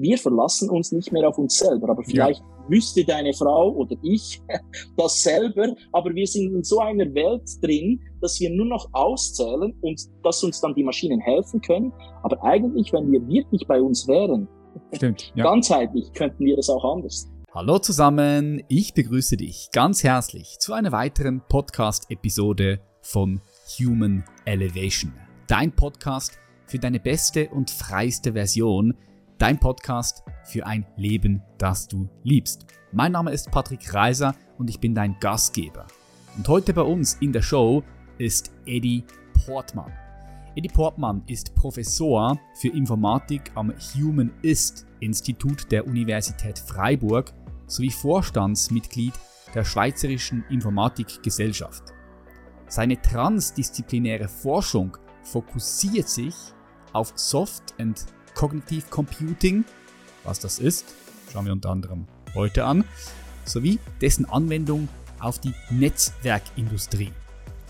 wir verlassen uns nicht mehr auf uns selber. Aber vielleicht ja. wüsste deine Frau oder ich das selber, aber wir sind in so einer Welt drin, dass wir nur noch auszählen und dass uns dann die Maschinen helfen können. Aber eigentlich, wenn wir wirklich bei uns wären, Stimmt, ja. ganzheitlich, könnten wir das auch anders. Hallo zusammen, ich begrüße dich ganz herzlich zu einer weiteren Podcast-Episode von Human Elevation. Dein Podcast für deine beste und freiste Version dein Podcast für ein Leben, das du liebst. Mein Name ist Patrick Reiser und ich bin dein Gastgeber. Und heute bei uns in der Show ist Eddie Portmann. Eddie Portmann ist Professor für Informatik am Humanist Institut der Universität Freiburg sowie Vorstandsmitglied der Schweizerischen Informatikgesellschaft. Seine transdisziplinäre Forschung fokussiert sich auf Soft- and Cognitive Computing, was das ist, schauen wir unter anderem heute an, sowie dessen Anwendung auf die Netzwerkindustrie.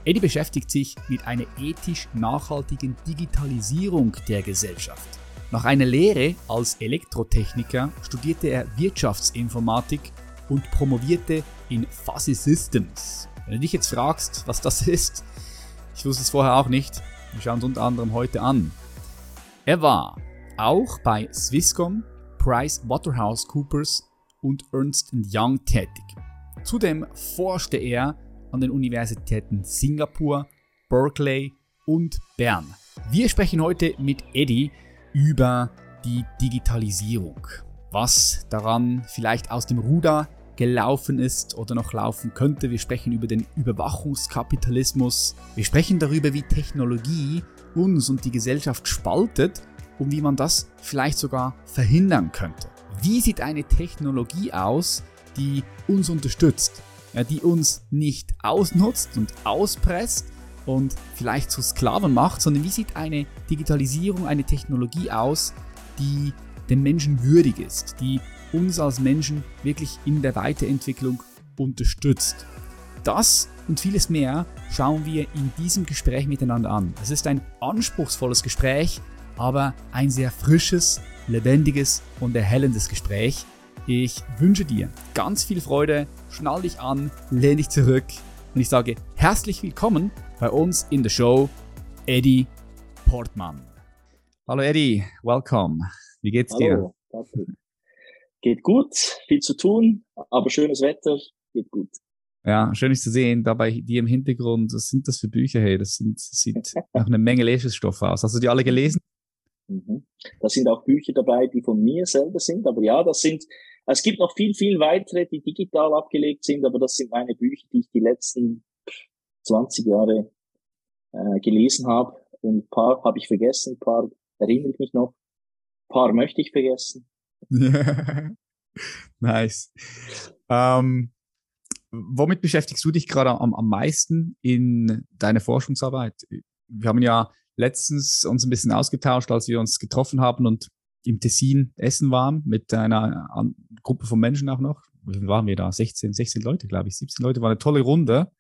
Eddie beschäftigt sich mit einer ethisch nachhaltigen Digitalisierung der Gesellschaft. Nach einer Lehre als Elektrotechniker studierte er Wirtschaftsinformatik und promovierte in Fuzzy Systems. Wenn du dich jetzt fragst, was das ist, ich wusste es vorher auch nicht, wir schauen es unter anderem heute an. Er war auch bei Swisscom, Price Waterhouse Coopers und Ernst Young tätig. Zudem forschte er an den Universitäten Singapur, Berkeley und Bern. Wir sprechen heute mit Eddie über die Digitalisierung. Was daran vielleicht aus dem Ruder gelaufen ist oder noch laufen könnte. Wir sprechen über den Überwachungskapitalismus. Wir sprechen darüber, wie Technologie uns und die Gesellschaft spaltet und wie man das vielleicht sogar verhindern könnte. Wie sieht eine Technologie aus, die uns unterstützt, ja, die uns nicht ausnutzt und auspresst und vielleicht zu Sklaven macht, sondern wie sieht eine Digitalisierung, eine Technologie aus, die dem Menschen würdig ist, die uns als Menschen wirklich in der Weiterentwicklung unterstützt. Das und vieles mehr schauen wir in diesem Gespräch miteinander an. Es ist ein anspruchsvolles Gespräch, aber ein sehr frisches, lebendiges und erhellendes Gespräch. Ich wünsche dir ganz viel Freude, schnall dich an, lehn dich zurück und ich sage herzlich willkommen bei uns in der Show, Eddie Portmann. Hallo Eddie, welcome. Wie geht's Hallo, dir? Patrick. Geht gut, viel zu tun, aber schönes Wetter, geht gut. Ja, schön ist zu sehen, da bei dir im Hintergrund, was sind das für Bücher? Hey, das, sind, das sieht nach einer Menge Lesestoff aus. Hast du die alle gelesen? Mhm. Da sind auch Bücher dabei, die von mir selber sind, aber ja, das sind, es gibt noch viel, viel weitere, die digital abgelegt sind, aber das sind meine Bücher, die ich die letzten 20 Jahre äh, gelesen habe. Und ein paar habe ich vergessen, ein paar erinnere ich mich noch, ein paar möchte ich vergessen. nice. Ähm, womit beschäftigst du dich gerade am, am meisten in deiner Forschungsarbeit? Wir haben ja letztens uns ein bisschen ausgetauscht, als wir uns getroffen haben und im Tessin essen waren mit einer Gruppe von Menschen auch noch. Wie waren wir da? 16, 16 Leute, glaube ich, 17 Leute. War eine tolle Runde.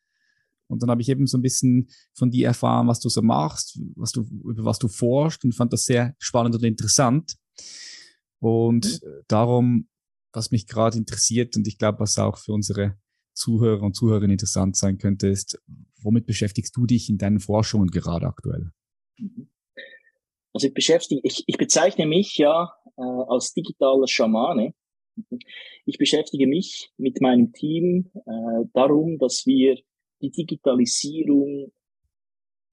Und dann habe ich eben so ein bisschen von dir erfahren, was du so machst, was du, über was du forschst und fand das sehr spannend und interessant. Und mhm. darum, was mich gerade interessiert und ich glaube, was auch für unsere Zuhörer und Zuhörerinnen interessant sein könnte, ist, womit beschäftigst du dich in deinen Forschungen gerade aktuell? Also ich beschäftige, ich, ich bezeichne mich ja äh, als digitaler Schamane. Ich beschäftige mich mit meinem Team äh, darum, dass wir die Digitalisierung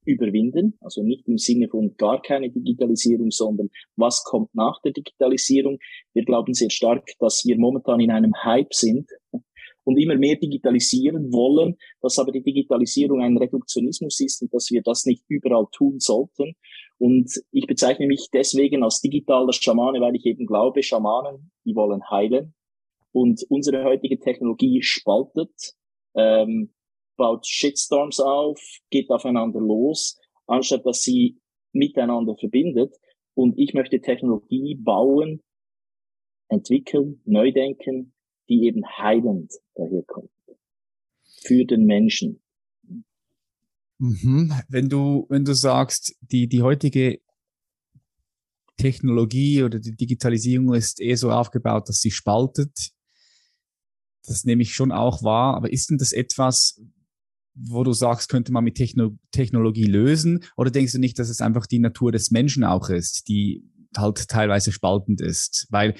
überwinden. Also nicht im Sinne von gar keine Digitalisierung, sondern was kommt nach der Digitalisierung. Wir glauben sehr stark, dass wir momentan in einem Hype sind und immer mehr digitalisieren wollen, dass aber die Digitalisierung ein Reduktionismus ist und dass wir das nicht überall tun sollten. Und ich bezeichne mich deswegen als digitaler Schamane, weil ich eben glaube, Schamanen, die wollen heilen. Und unsere heutige Technologie spaltet, ähm, baut Shitstorms auf, geht aufeinander los, anstatt dass sie miteinander verbindet. Und ich möchte Technologie bauen, entwickeln, neu denken, die eben heilend daherkommt. Für den Menschen. Mhm. Wenn du, wenn du sagst, die, die heutige Technologie oder die Digitalisierung ist eher so aufgebaut, dass sie spaltet. Das nehme ich schon auch wahr. Aber ist denn das etwas, wo du sagst, könnte man mit Techno Technologie lösen? Oder denkst du nicht, dass es einfach die Natur des Menschen auch ist, die halt teilweise spaltend ist? Weil,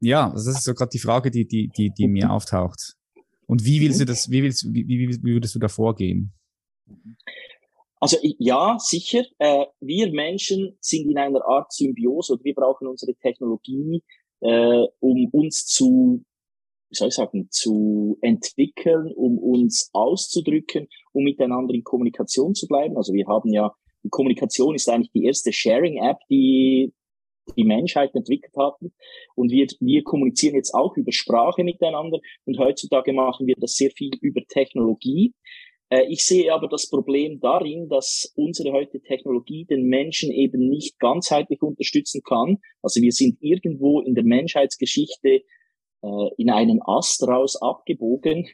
ja, das ist so gerade die Frage, die, die, die, die mir auftaucht. Und wie willst du das, wie willst, wie, wie, wie würdest du da vorgehen? Also ja, sicher. Äh, wir Menschen sind in einer Art Symbiose und wir brauchen unsere Technologie, äh, um uns zu wie soll ich sagen, zu entwickeln, um uns auszudrücken, um miteinander in Kommunikation zu bleiben. Also wir haben ja, die Kommunikation ist eigentlich die erste Sharing-App, die die Menschheit entwickelt hat. Und wir, wir kommunizieren jetzt auch über Sprache miteinander. Und heutzutage machen wir das sehr viel über Technologie. Äh, ich sehe aber das Problem darin, dass unsere heutige Technologie den Menschen eben nicht ganzheitlich unterstützen kann. Also wir sind irgendwo in der Menschheitsgeschichte äh, in einen Ast raus abgebogen.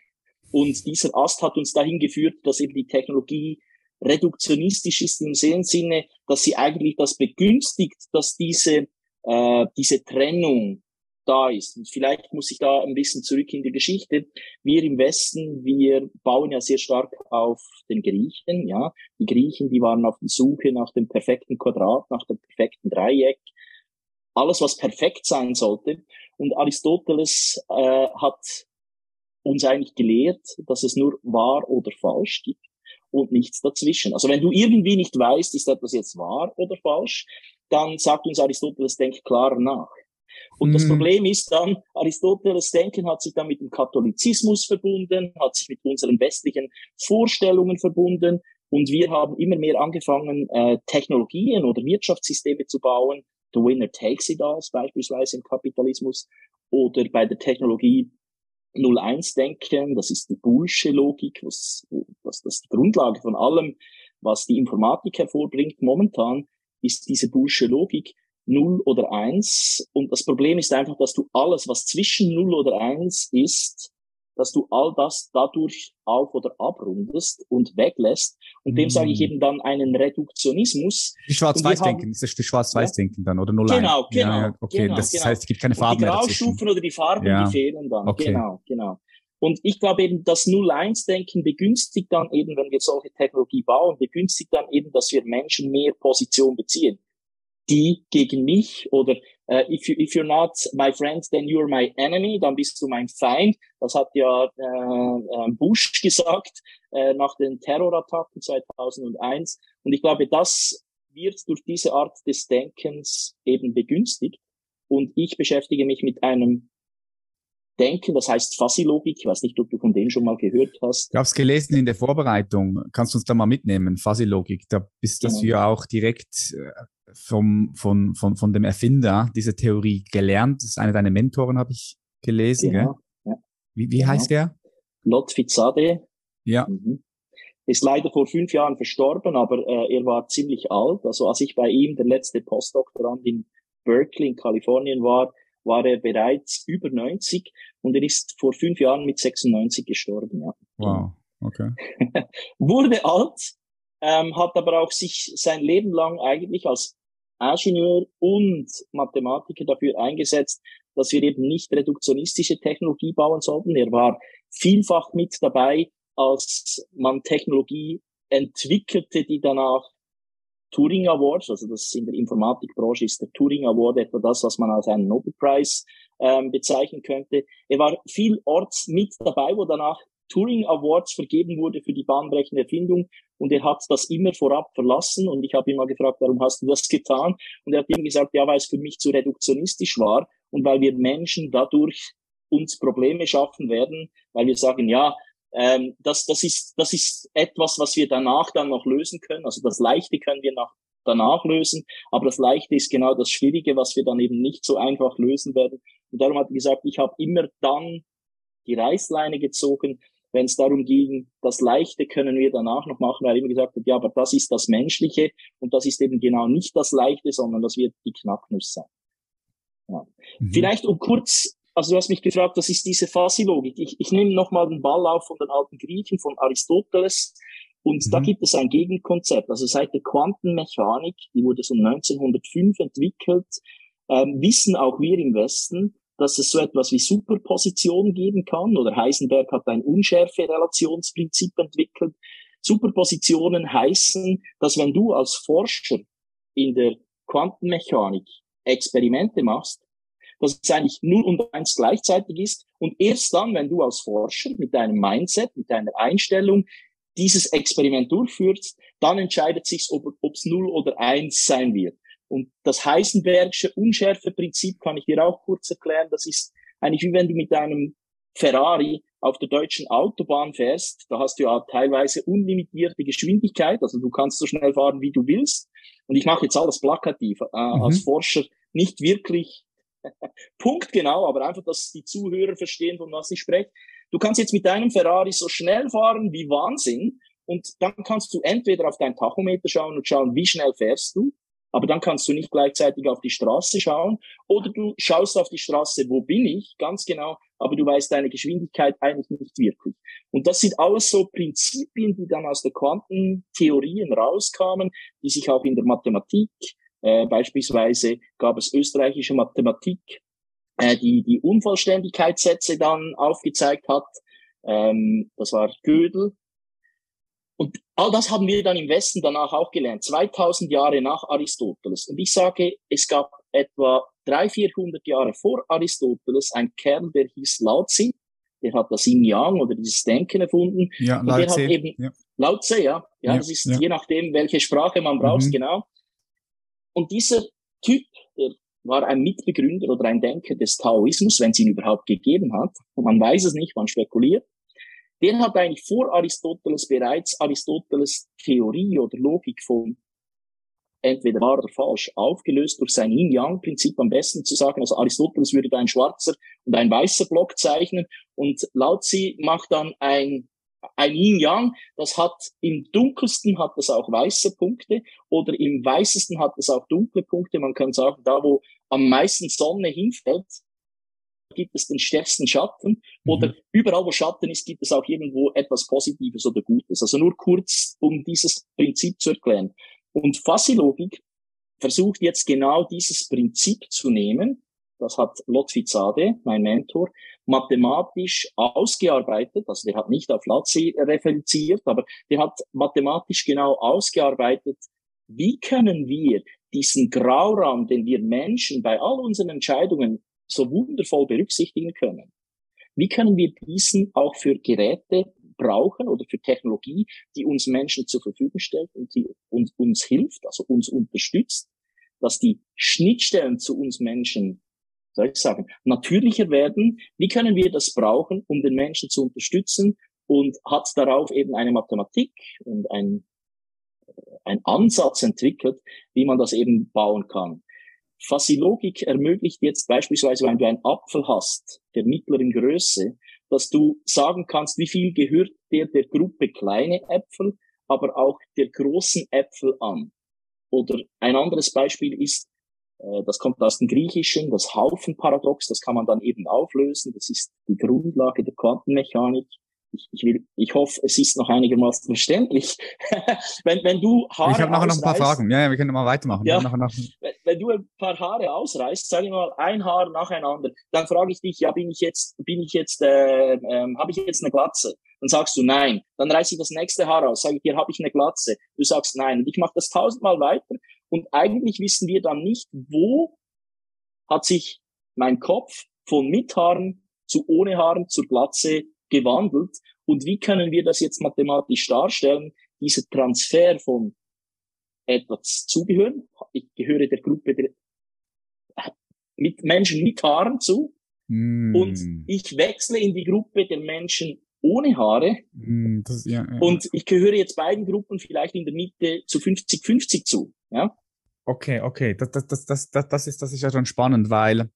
Und dieser Ast hat uns dahin geführt, dass eben die Technologie reduktionistisch ist im Sinne, dass sie eigentlich das begünstigt, dass diese, äh, diese Trennung da ist. Und vielleicht muss ich da ein bisschen zurück in die Geschichte. Wir im Westen, wir bauen ja sehr stark auf den Griechen, ja. Die Griechen, die waren auf der Suche nach dem perfekten Quadrat, nach dem perfekten Dreieck. Alles, was perfekt sein sollte. Und Aristoteles äh, hat uns eigentlich gelehrt, dass es nur wahr oder falsch gibt und nichts dazwischen. Also wenn du irgendwie nicht weißt, ist etwas jetzt wahr oder falsch, dann sagt uns Aristoteles, denk klar nach. Und das Problem ist dann, Aristoteles Denken hat sich dann mit dem Katholizismus verbunden, hat sich mit unseren westlichen Vorstellungen verbunden und wir haben immer mehr angefangen, äh, Technologien oder Wirtschaftssysteme zu bauen, the winner takes it all, beispielsweise im Kapitalismus, oder bei der Technologie 01 denken, das ist die Bullsche Logik, was, was das die Grundlage von allem, was die Informatik hervorbringt momentan, ist diese Bullsche Logik 0 oder 1. Und das Problem ist einfach, dass du alles, was zwischen 0 oder 1 ist, dass du all das dadurch auf- oder abrundest und weglässt. Und dem sage ich mm. eben dann einen Reduktionismus. Die Schwarz-Weiß-Denken, ist das die Schwarz-Weiß-Denken ja? dann, oder null Genau, genau. Ja, okay, genau, das genau. heißt, es gibt keine Farben und Die Graustufen oder die Farben, ja. die fehlen dann. Okay. Genau, genau. Und ich glaube eben, das 0-1-Denken begünstigt dann eben, wenn wir solche Technologie bauen, begünstigt dann eben, dass wir Menschen mehr Position beziehen die gegen mich oder uh, if, you, if you're not my friend, then you're my enemy, dann bist du mein Feind. Das hat ja äh, Bush gesagt äh, nach den Terrorattacken 2001. Und ich glaube, das wird durch diese Art des Denkens eben begünstigt. Und ich beschäftige mich mit einem Denken, das heißt Fuzzy-Logik. Ich weiß nicht, ob du von dem schon mal gehört hast. Ich habe es gelesen in der Vorbereitung. Kannst du uns da mal mitnehmen? Fuzzy-Logik, da bist das genau. ja auch direkt äh, vom, von, von, von dem Erfinder dieser Theorie gelernt. Das ist einer deiner Mentoren, habe ich gelesen. Genau, ja. Wie, wie genau. heißt der? Lotfizade. Ja. Mhm. Ist leider vor fünf Jahren verstorben, aber äh, er war ziemlich alt. Also als ich bei ihm der letzte Postdoktorand in Berkeley in Kalifornien war, war er bereits über 90 und er ist vor fünf Jahren mit 96 gestorben. Ja. Wow, okay. Wurde alt, ähm, hat aber auch sich sein Leben lang eigentlich als Ingenieur und Mathematiker dafür eingesetzt, dass wir eben nicht reduktionistische Technologie bauen sollten. Er war vielfach mit dabei, als man Technologie entwickelte, die danach Turing Awards, also das in der Informatikbranche ist der Turing Award etwa das, was man als einen Nobel Prize ähm, bezeichnen könnte. Er war vielorts mit dabei, wo danach Turing Awards vergeben wurde für die bahnbrechende Erfindung und er hat das immer vorab verlassen und ich habe ihn mal gefragt, warum hast du das getan? Und er hat ihm gesagt, ja, weil es für mich zu reduktionistisch war und weil wir Menschen dadurch uns Probleme schaffen werden, weil wir sagen, ja, ähm, das, das, ist, das ist etwas, was wir danach dann noch lösen können. Also das Leichte können wir nach, danach lösen, aber das Leichte ist genau das Schwierige, was wir dann eben nicht so einfach lösen werden. Und darum hat er gesagt, ich habe immer dann die Reißleine gezogen, wenn es darum ging, das Leichte können wir danach noch machen, weil er immer gesagt hat, ja, aber das ist das Menschliche und das ist eben genau nicht das Leichte, sondern das wird die Knacknuss sein. Ja. Mhm. Vielleicht um kurz, also du hast mich gefragt, was ist diese Fasi-Logik? Ich, ich nehme nochmal den Ball auf von den alten Griechen, von Aristoteles. Und mhm. da gibt es ein Gegenkonzept. Also seit der Quantenmechanik, die wurde so 1905 entwickelt, ähm, wissen auch wir im Westen, dass es so etwas wie Superposition geben kann. Oder Heisenberg hat ein Unschärfe-Relationsprinzip entwickelt. Superpositionen heißen, dass wenn du als Forscher in der Quantenmechanik Experimente machst, dass es eigentlich 0 und 1 gleichzeitig ist. Und erst dann, wenn du als Forscher mit deinem Mindset, mit deiner Einstellung dieses Experiment durchführst, dann entscheidet sich, ob es 0 oder 1 sein wird. Und das Heisenbergsche Unschärfeprinzip kann ich dir auch kurz erklären. Das ist eigentlich wie wenn du mit einem Ferrari auf der deutschen Autobahn fährst. Da hast du ja teilweise unlimitierte Geschwindigkeit. Also du kannst so schnell fahren, wie du willst. Und ich mache jetzt alles plakativ. Äh, mhm. Als Forscher nicht wirklich punktgenau, aber einfach, dass die Zuhörer verstehen, von was ich spreche. Du kannst jetzt mit deinem Ferrari so schnell fahren wie Wahnsinn. Und dann kannst du entweder auf dein Tachometer schauen und schauen, wie schnell fährst du aber dann kannst du nicht gleichzeitig auf die Straße schauen oder du schaust auf die Straße, wo bin ich, ganz genau, aber du weißt deine Geschwindigkeit eigentlich nicht wirklich. Und das sind alles so Prinzipien, die dann aus der Quantentheorien rauskamen, die sich auch in der Mathematik, äh, beispielsweise gab es österreichische Mathematik, äh, die die Unvollständigkeitssätze dann aufgezeigt hat. Ähm, das war Gödel, und all das haben wir dann im Westen danach auch gelernt, 2000 Jahre nach Aristoteles. Und ich sage, es gab etwa 300, 400 Jahre vor Aristoteles ein Kerl, der hieß Lao Tse, der hat das Yin Yang oder dieses Denken erfunden. Ja, und Lao der Tse. hat eben, ja. Lao Tse, ja. ja. Ja, das ist ja. je nachdem, welche Sprache man braucht, mhm. genau. Und dieser Typ, der war ein Mitbegründer oder ein Denker des Taoismus, wenn es ihn überhaupt gegeben hat. Und man weiß es nicht, man spekuliert der hat eigentlich vor Aristoteles bereits Aristoteles Theorie oder Logik von entweder wahr oder falsch aufgelöst durch sein Yin-Yang-Prinzip am besten zu sagen. Also Aristoteles würde da ein schwarzer und ein weißer Block zeichnen und Lao Tzu macht dann ein ein Yin-Yang, das hat im dunkelsten hat das auch weiße Punkte oder im weißesten hat es auch dunkle Punkte. Man kann sagen, da wo am meisten Sonne hinfällt, gibt es den stärksten Schatten mhm. oder überall, wo Schatten ist, gibt es auch irgendwo etwas Positives oder Gutes. Also nur kurz, um dieses Prinzip zu erklären. Und Fassilogik versucht jetzt genau dieses Prinzip zu nehmen. Das hat Lotfi Zade, mein Mentor, mathematisch ausgearbeitet. Also der hat nicht auf Lazzi referenziert, aber der hat mathematisch genau ausgearbeitet, wie können wir diesen Grauraum, den wir Menschen bei all unseren Entscheidungen so wundervoll berücksichtigen können. Wie können wir diesen auch für Geräte brauchen oder für Technologie, die uns Menschen zur Verfügung stellt und die uns, uns hilft, also uns unterstützt, dass die Schnittstellen zu uns Menschen, soll ich sagen, natürlicher werden? Wie können wir das brauchen, um den Menschen zu unterstützen? Und hat darauf eben eine Mathematik und ein, ein Ansatz entwickelt, wie man das eben bauen kann. Fassilogik ermöglicht jetzt beispielsweise, wenn du einen Apfel hast, der mittleren Größe, dass du sagen kannst, wie viel gehört der der Gruppe kleine Äpfel, aber auch der großen Äpfel an. Oder ein anderes Beispiel ist, äh, das kommt aus dem Griechischen, das Haufenparadox, das kann man dann eben auflösen, das ist die Grundlage der Quantenmechanik ich, ich, will, ich hoffe, es ist noch einigermaßen verständlich. wenn, wenn du Haare Ich habe nachher noch ein paar Fragen. Ja, ja wir können mal weitermachen. Ja, nachher noch... wenn, wenn du ein paar Haare ausreißt, sage ich mal ein Haar nacheinander, dann frage ich dich, ja, bin ich jetzt, bin ich jetzt, äh, äh, habe ich jetzt eine Glatze? Dann sagst du nein. Dann reiße ich das nächste Haar aus, sage ich dir, habe ich eine Glatze? Du sagst nein. Und ich mache das tausendmal weiter. Und eigentlich wissen wir dann nicht, wo hat sich mein Kopf von mit Haaren zu ohne Haaren zur Glatze gewandelt. Und wie können wir das jetzt mathematisch darstellen? Dieser Transfer von etwas zugehören. Ich gehöre der Gruppe der mit Menschen mit Haaren zu. Mm. Und ich wechsle in die Gruppe der Menschen ohne Haare. Mm, das, ja, ja. Und ich gehöre jetzt beiden Gruppen vielleicht in der Mitte zu 50-50 zu. Ja? Okay, okay. Das, das, das, das, das, ist, das ist ja schon spannend, weil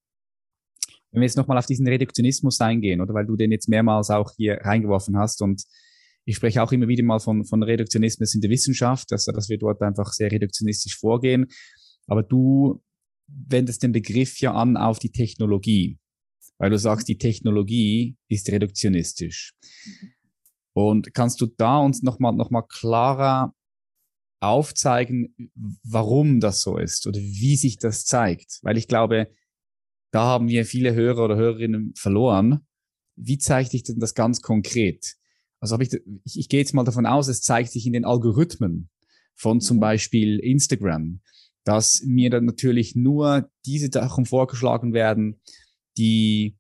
wenn wir jetzt nochmal auf diesen Reduktionismus eingehen, oder weil du den jetzt mehrmals auch hier reingeworfen hast und ich spreche auch immer wieder mal von, von Reduktionismus in der Wissenschaft, dass, dass wir dort einfach sehr reduktionistisch vorgehen. Aber du wendest den Begriff ja an auf die Technologie, weil du sagst, die Technologie ist reduktionistisch. Und kannst du da uns nochmal noch mal klarer aufzeigen, warum das so ist oder wie sich das zeigt? Weil ich glaube, da haben wir viele Hörer oder Hörerinnen verloren. Wie zeigt sich denn das ganz konkret? Also habe ich, ich, ich gehe jetzt mal davon aus, es zeigt sich in den Algorithmen von zum mhm. Beispiel Instagram, dass mir dann natürlich nur diese Sachen vorgeschlagen werden, die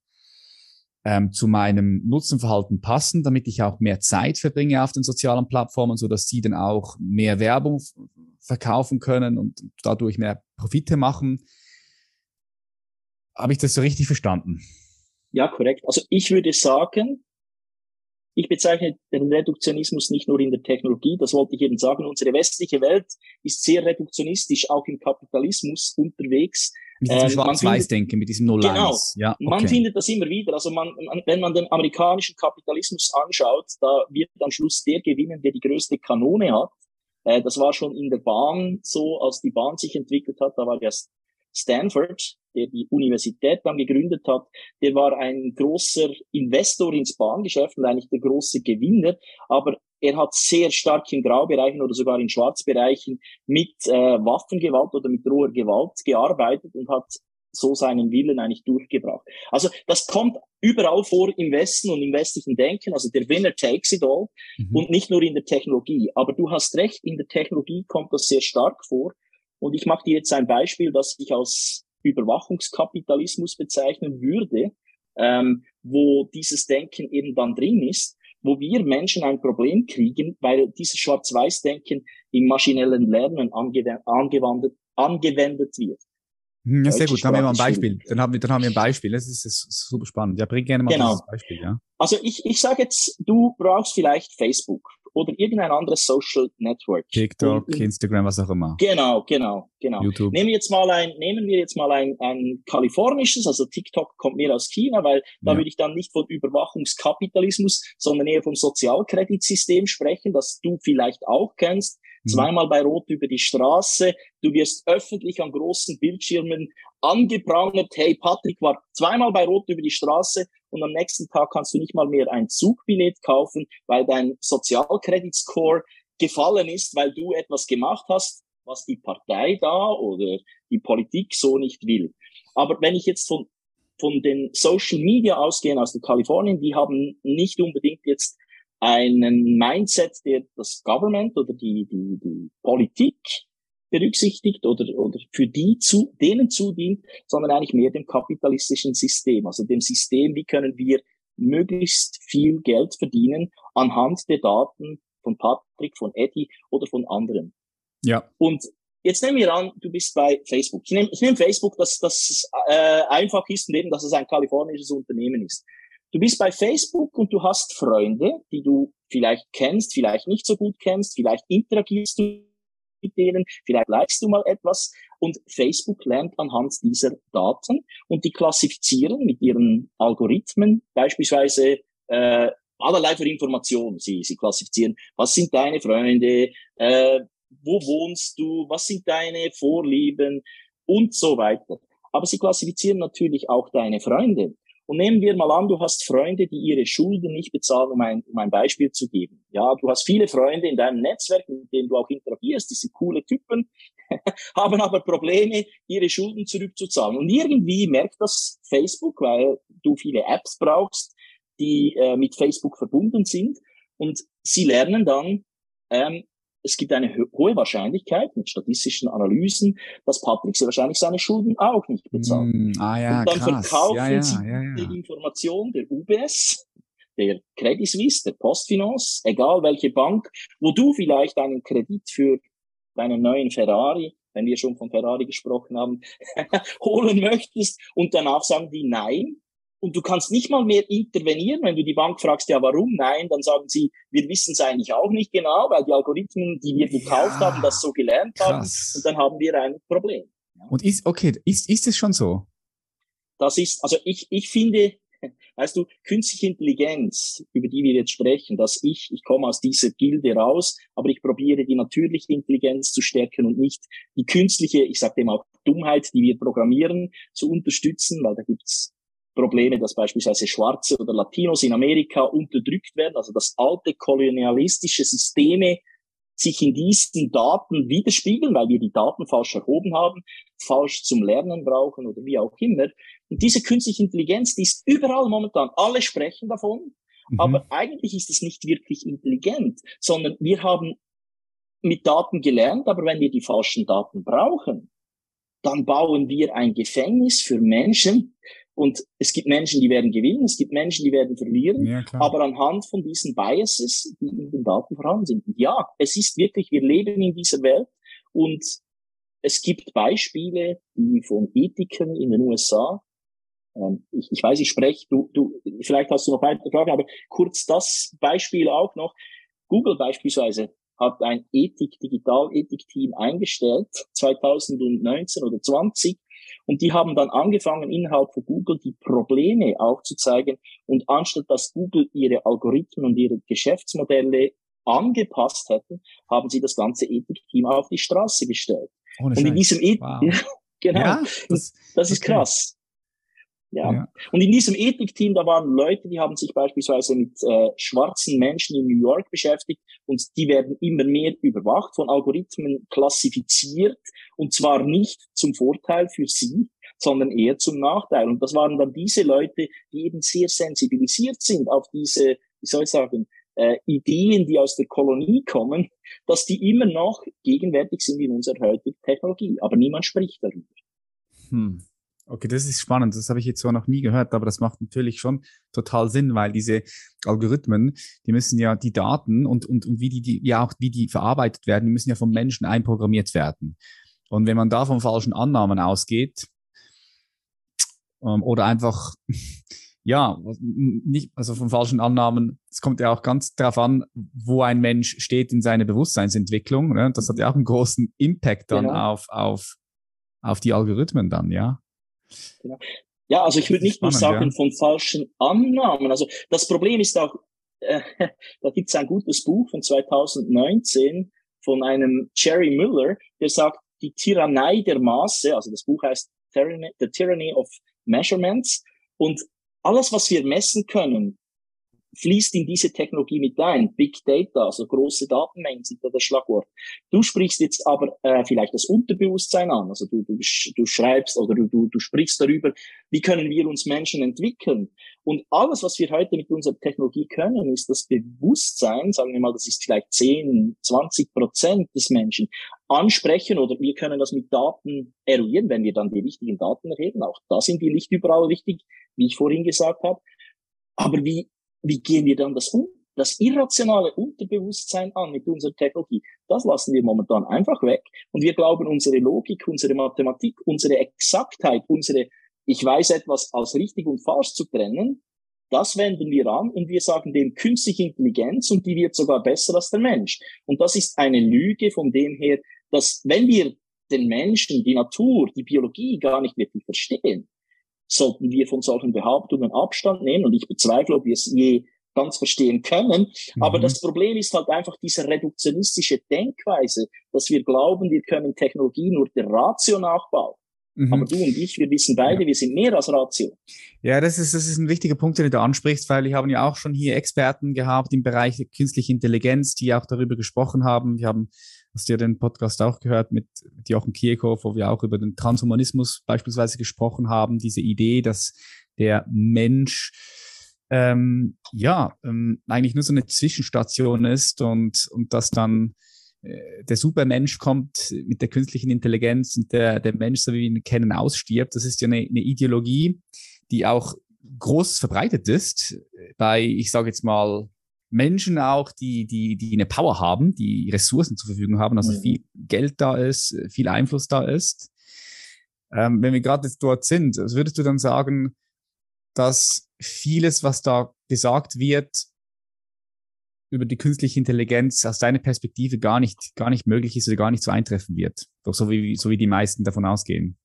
ähm, zu meinem Nutzenverhalten passen, damit ich auch mehr Zeit verbringe auf den sozialen Plattformen, so dass sie dann auch mehr Werbung verkaufen können und dadurch mehr Profite machen. Habe ich das so richtig verstanden? Ja, korrekt. Also ich würde sagen, ich bezeichne den Reduktionismus nicht nur in der Technologie, das wollte ich eben sagen. Unsere westliche Welt ist sehr reduktionistisch, auch im Kapitalismus unterwegs. Mit diesem ähm, Schwarz-Weiß-Denken, mit diesem Null Genau. Ja, okay. Man findet das immer wieder. Also man, man, wenn man den amerikanischen Kapitalismus anschaut, da wird am Schluss der gewinnen, der die größte Kanone hat. Äh, das war schon in der Bahn so, als die Bahn sich entwickelt hat. Da war ja Stanford, der die Universität dann gegründet hat, der war ein großer Investor ins Bahngeschäft und eigentlich der große Gewinner, aber er hat sehr stark in Graubereichen oder sogar in Schwarzbereichen mit äh, Waffengewalt oder mit roher Gewalt gearbeitet und hat so seinen Willen eigentlich durchgebracht. Also das kommt überall vor im Westen und im westlichen Denken. Also der Winner takes it all mhm. und nicht nur in der Technologie. Aber du hast recht, in der Technologie kommt das sehr stark vor. Und ich mache dir jetzt ein Beispiel, das ich als Überwachungskapitalismus bezeichnen würde, ähm, wo dieses Denken eben dann drin ist, wo wir Menschen ein Problem kriegen, weil dieses Schwarz-Weiß-Denken im maschinellen Lernen angewendet, angewendet wird. Hm, ja, sehr gut. Dann haben wir mal ein Beispiel. Dann haben wir, dann haben wir ein Beispiel. Das ist, das ist super spannend. Ja, bring gerne mal genau. dieses Beispiel, ja. Also ich, ich sage jetzt, du brauchst vielleicht Facebook oder irgendein anderes Social Network. TikTok, und, Instagram, was auch immer. Genau, genau, genau. YouTube. Nehmen wir jetzt mal ein, nehmen wir jetzt mal ein, ein kalifornisches, also TikTok kommt mehr aus China, weil da ja. würde ich dann nicht von Überwachungskapitalismus, sondern eher vom Sozialkreditsystem sprechen, das du vielleicht auch kennst. Mhm. Zweimal bei Rot über die Straße. Du wirst öffentlich an großen Bildschirmen angeprangert. Hey, Patrick war zweimal bei Rot über die Straße und am nächsten Tag kannst du nicht mal mehr ein Zugbillett kaufen, weil dein Sozialkreditscore gefallen ist, weil du etwas gemacht hast, was die Partei da oder die Politik so nicht will. Aber wenn ich jetzt von, von den Social Media ausgehe aus der Kalifornien, die haben nicht unbedingt jetzt einen Mindset, der das Government oder die, die, die Politik berücksichtigt oder, oder für die zu, denen zudient, sondern eigentlich mehr dem kapitalistischen System, also dem System, wie können wir möglichst viel Geld verdienen anhand der Daten von Patrick, von Eddie oder von anderen. Ja. Und jetzt nehmen wir an, du bist bei Facebook. Ich nehme, ich nehme Facebook, dass das äh, einfach ist und eben, dass es ein kalifornisches Unternehmen ist. Du bist bei Facebook und du hast Freunde, die du vielleicht kennst, vielleicht nicht so gut kennst, vielleicht interagierst du mit denen, vielleicht likest du mal etwas und Facebook lernt anhand dieser Daten und die klassifizieren mit ihren Algorithmen beispielsweise äh, allerlei für Informationen. Sie, sie klassifizieren, was sind deine Freunde, äh, wo wohnst du, was sind deine Vorlieben und so weiter. Aber sie klassifizieren natürlich auch deine Freunde. Und nehmen wir mal an, du hast Freunde, die ihre Schulden nicht bezahlen, um ein, um ein Beispiel zu geben. Ja, du hast viele Freunde in deinem Netzwerk, mit denen du auch interagierst, die sind coole Typen, haben aber Probleme, ihre Schulden zurückzuzahlen. Und irgendwie merkt das Facebook, weil du viele Apps brauchst, die äh, mit Facebook verbunden sind. Und sie lernen dann, ähm, es gibt eine hohe Wahrscheinlichkeit mit statistischen Analysen, dass Patrick sehr wahrscheinlich seine Schulden auch nicht bezahlt. Mm, ah ja, und dann krass. verkaufen ja, ja, sie die Information der UBS, der Credit Suisse, der Postfinance, egal welche Bank, wo du vielleicht einen Kredit für deinen neuen Ferrari, wenn wir schon von Ferrari gesprochen haben, holen möchtest und danach sagen die nein, und du kannst nicht mal mehr intervenieren, wenn du die Bank fragst, ja, warum? Nein, dann sagen sie, wir wissen es eigentlich auch nicht genau, weil die Algorithmen, die wir gekauft ja, haben, das so gelernt krass. haben. Und dann haben wir ein Problem. Und ist, okay, ist, ist es schon so? Das ist, also ich, ich finde, weißt du, künstliche Intelligenz, über die wir jetzt sprechen, dass ich, ich komme aus dieser Gilde raus, aber ich probiere die natürliche Intelligenz zu stärken und nicht die künstliche, ich sage dem auch Dummheit, die wir programmieren, zu unterstützen, weil da gibt's Probleme, dass beispielsweise Schwarze oder Latinos in Amerika unterdrückt werden, also dass alte kolonialistische Systeme sich in diesen Daten widerspiegeln, weil wir die Daten falsch erhoben haben, falsch zum Lernen brauchen oder wie auch immer. Und diese künstliche Intelligenz, die ist überall momentan. Alle sprechen davon, mhm. aber eigentlich ist es nicht wirklich intelligent, sondern wir haben mit Daten gelernt, aber wenn wir die falschen Daten brauchen, dann bauen wir ein Gefängnis für Menschen, und es gibt Menschen, die werden gewinnen, es gibt Menschen, die werden verlieren, ja, aber anhand von diesen Biases, die in den Daten vorhanden sind. Ja, es ist wirklich, wir leben in dieser Welt und es gibt Beispiele, die von Ethiken in den USA, ähm, ich, ich weiß, ich spreche, du, du, vielleicht hast du noch weitere Fragen, aber kurz das Beispiel auch noch. Google beispielsweise hat ein Ethik, Digital-Ethik-Team eingestellt, 2019 oder 20, und die haben dann angefangen, innerhalb von Google die Probleme aufzuzeigen. Und anstatt dass Google ihre Algorithmen und ihre Geschäftsmodelle angepasst hätten, haben sie das ganze Ethikteam auf die Straße gestellt. Ohne und in diesem Ethik, wow. genau, ja, das, das ist okay. krass. Ja. ja. Und in diesem Ethikteam, da waren Leute, die haben sich beispielsweise mit äh, schwarzen Menschen in New York beschäftigt und die werden immer mehr überwacht, von Algorithmen klassifiziert und zwar nicht zum Vorteil für sie, sondern eher zum Nachteil. Und das waren dann diese Leute, die eben sehr sensibilisiert sind auf diese, wie soll ich sagen, äh, Ideen, die aus der Kolonie kommen, dass die immer noch gegenwärtig sind in unserer heutigen Technologie. Aber niemand spricht darüber. Hm. Okay, das ist spannend. Das habe ich jetzt zwar noch nie gehört, aber das macht natürlich schon total Sinn, weil diese Algorithmen, die müssen ja die Daten und, und, und wie die, die, ja auch wie die verarbeitet werden, die müssen ja vom Menschen einprogrammiert werden. Und wenn man da von falschen Annahmen ausgeht, ähm, oder einfach, ja, nicht, also von falschen Annahmen, es kommt ja auch ganz darauf an, wo ein Mensch steht in seiner Bewusstseinsentwicklung. Ne? Das hat ja auch einen großen Impact dann genau. auf, auf, auf die Algorithmen dann, ja. Genau. Ja, also ich würde nicht nur sagen ja. von falschen Annahmen. Also das Problem ist auch, äh, da gibt es ein gutes Buch von 2019 von einem Jerry Müller, der sagt, die Tyrannei der Maße, also das Buch heißt The Tyranny of Measurements. Und alles, was wir messen können, fließt in diese Technologie mit ein. Big Data, also große Datenmengen sind da das Schlagwort. Du sprichst jetzt aber äh, vielleicht das Unterbewusstsein an. Also du, du, du schreibst oder du, du, du sprichst darüber, wie können wir uns Menschen entwickeln. Und alles, was wir heute mit unserer Technologie können, ist das Bewusstsein, sagen wir mal, das ist vielleicht 10, 20 Prozent des Menschen, ansprechen oder wir können das mit Daten eruieren, wenn wir dann die richtigen Daten erheben. Auch da sind die nicht überall wichtig, wie ich vorhin gesagt habe. Aber wie wie gehen wir dann das um? Das irrationale Unterbewusstsein an mit unserer Technologie. Das lassen wir momentan einfach weg. Und wir glauben, unsere Logik, unsere Mathematik, unsere Exaktheit, unsere, ich weiß etwas als richtig und falsch zu trennen, das wenden wir an und wir sagen dem künstliche Intelligenz und die wird sogar besser als der Mensch. Und das ist eine Lüge von dem her, dass wenn wir den Menschen, die Natur, die Biologie gar nicht wirklich verstehen, sollten wir von solchen Behauptungen Abstand nehmen. Und ich bezweifle, ob wir es je ganz verstehen können. Mhm. Aber das Problem ist halt einfach diese reduktionistische Denkweise, dass wir glauben, wir können Technologie nur der Ratio nachbauen. Mhm. Aber du und ich, wir wissen beide, ja. wir sind mehr als Ratio. Ja, das ist, das ist ein wichtiger Punkt, den du ansprichst, weil wir haben ja auch schon hier Experten gehabt im Bereich der künstlichen Intelligenz, die auch darüber gesprochen haben. Wir haben Hast du ja den Podcast auch gehört mit, Jochen Kierkow, wo wir auch über den Transhumanismus beispielsweise gesprochen haben, diese Idee, dass der Mensch ähm, ja ähm, eigentlich nur so eine Zwischenstation ist und, und dass dann äh, der Supermensch kommt mit der künstlichen Intelligenz und der, der Mensch, so wie wir ihn kennen, ausstirbt. Das ist ja eine, eine Ideologie, die auch groß verbreitet ist bei, ich sage jetzt mal, Menschen auch, die, die, die eine Power haben, die Ressourcen zur Verfügung haben, also mhm. viel Geld da ist, viel Einfluss da ist. Ähm, wenn wir gerade jetzt dort sind, also würdest du dann sagen, dass vieles, was da gesagt wird, über die künstliche Intelligenz aus deiner Perspektive gar nicht, gar nicht möglich ist oder gar nicht so eintreffen wird. Doch so wie, so wie die meisten davon ausgehen.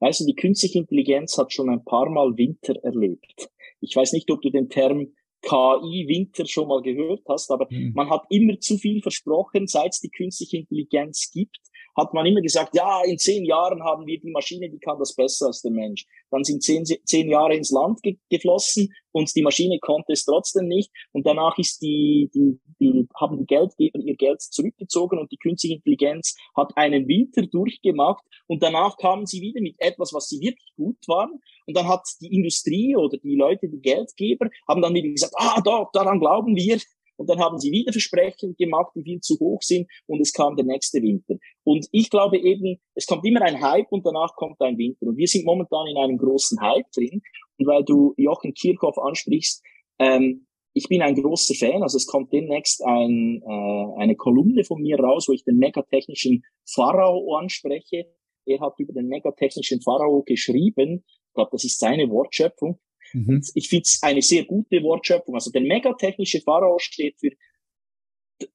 Weißt du, die künstliche Intelligenz hat schon ein paar Mal Winter erlebt. Ich weiß nicht, ob du den Term KI-Winter schon mal gehört hast, aber mhm. man hat immer zu viel versprochen, seit es die künstliche Intelligenz gibt, hat man immer gesagt, ja, in zehn Jahren haben wir die Maschine, die kann das besser als der Mensch. Dann sind zehn, zehn Jahre ins Land ge geflossen und die Maschine konnte es trotzdem nicht. Und danach ist die, die, die, haben die Geldgeber ihr Geld zurückgezogen und die künstliche Intelligenz hat einen Winter durchgemacht und danach kamen sie wieder mit etwas, was sie wirklich gut waren. Und dann hat die Industrie oder die Leute, die Geldgeber, haben dann wieder gesagt, ah, doch, daran glauben wir. Und dann haben sie wieder Versprechen gemacht, die viel zu hoch sind und es kam der nächste Winter. Und ich glaube eben, es kommt immer ein Hype und danach kommt ein Winter. Und wir sind momentan in einem großen Hype drin. Und weil du Jochen Kirchhoff ansprichst, ähm, ich bin ein großer Fan, also es kommt demnächst ein, äh, eine Kolumne von mir raus, wo ich den megatechnischen Pharao anspreche. Er hat über den megatechnischen Pharao geschrieben. Ich glaube, das ist seine Wortschöpfung. Mhm. Ich finde es eine sehr gute Wortschöpfung. Also der megatechnische Pharao steht für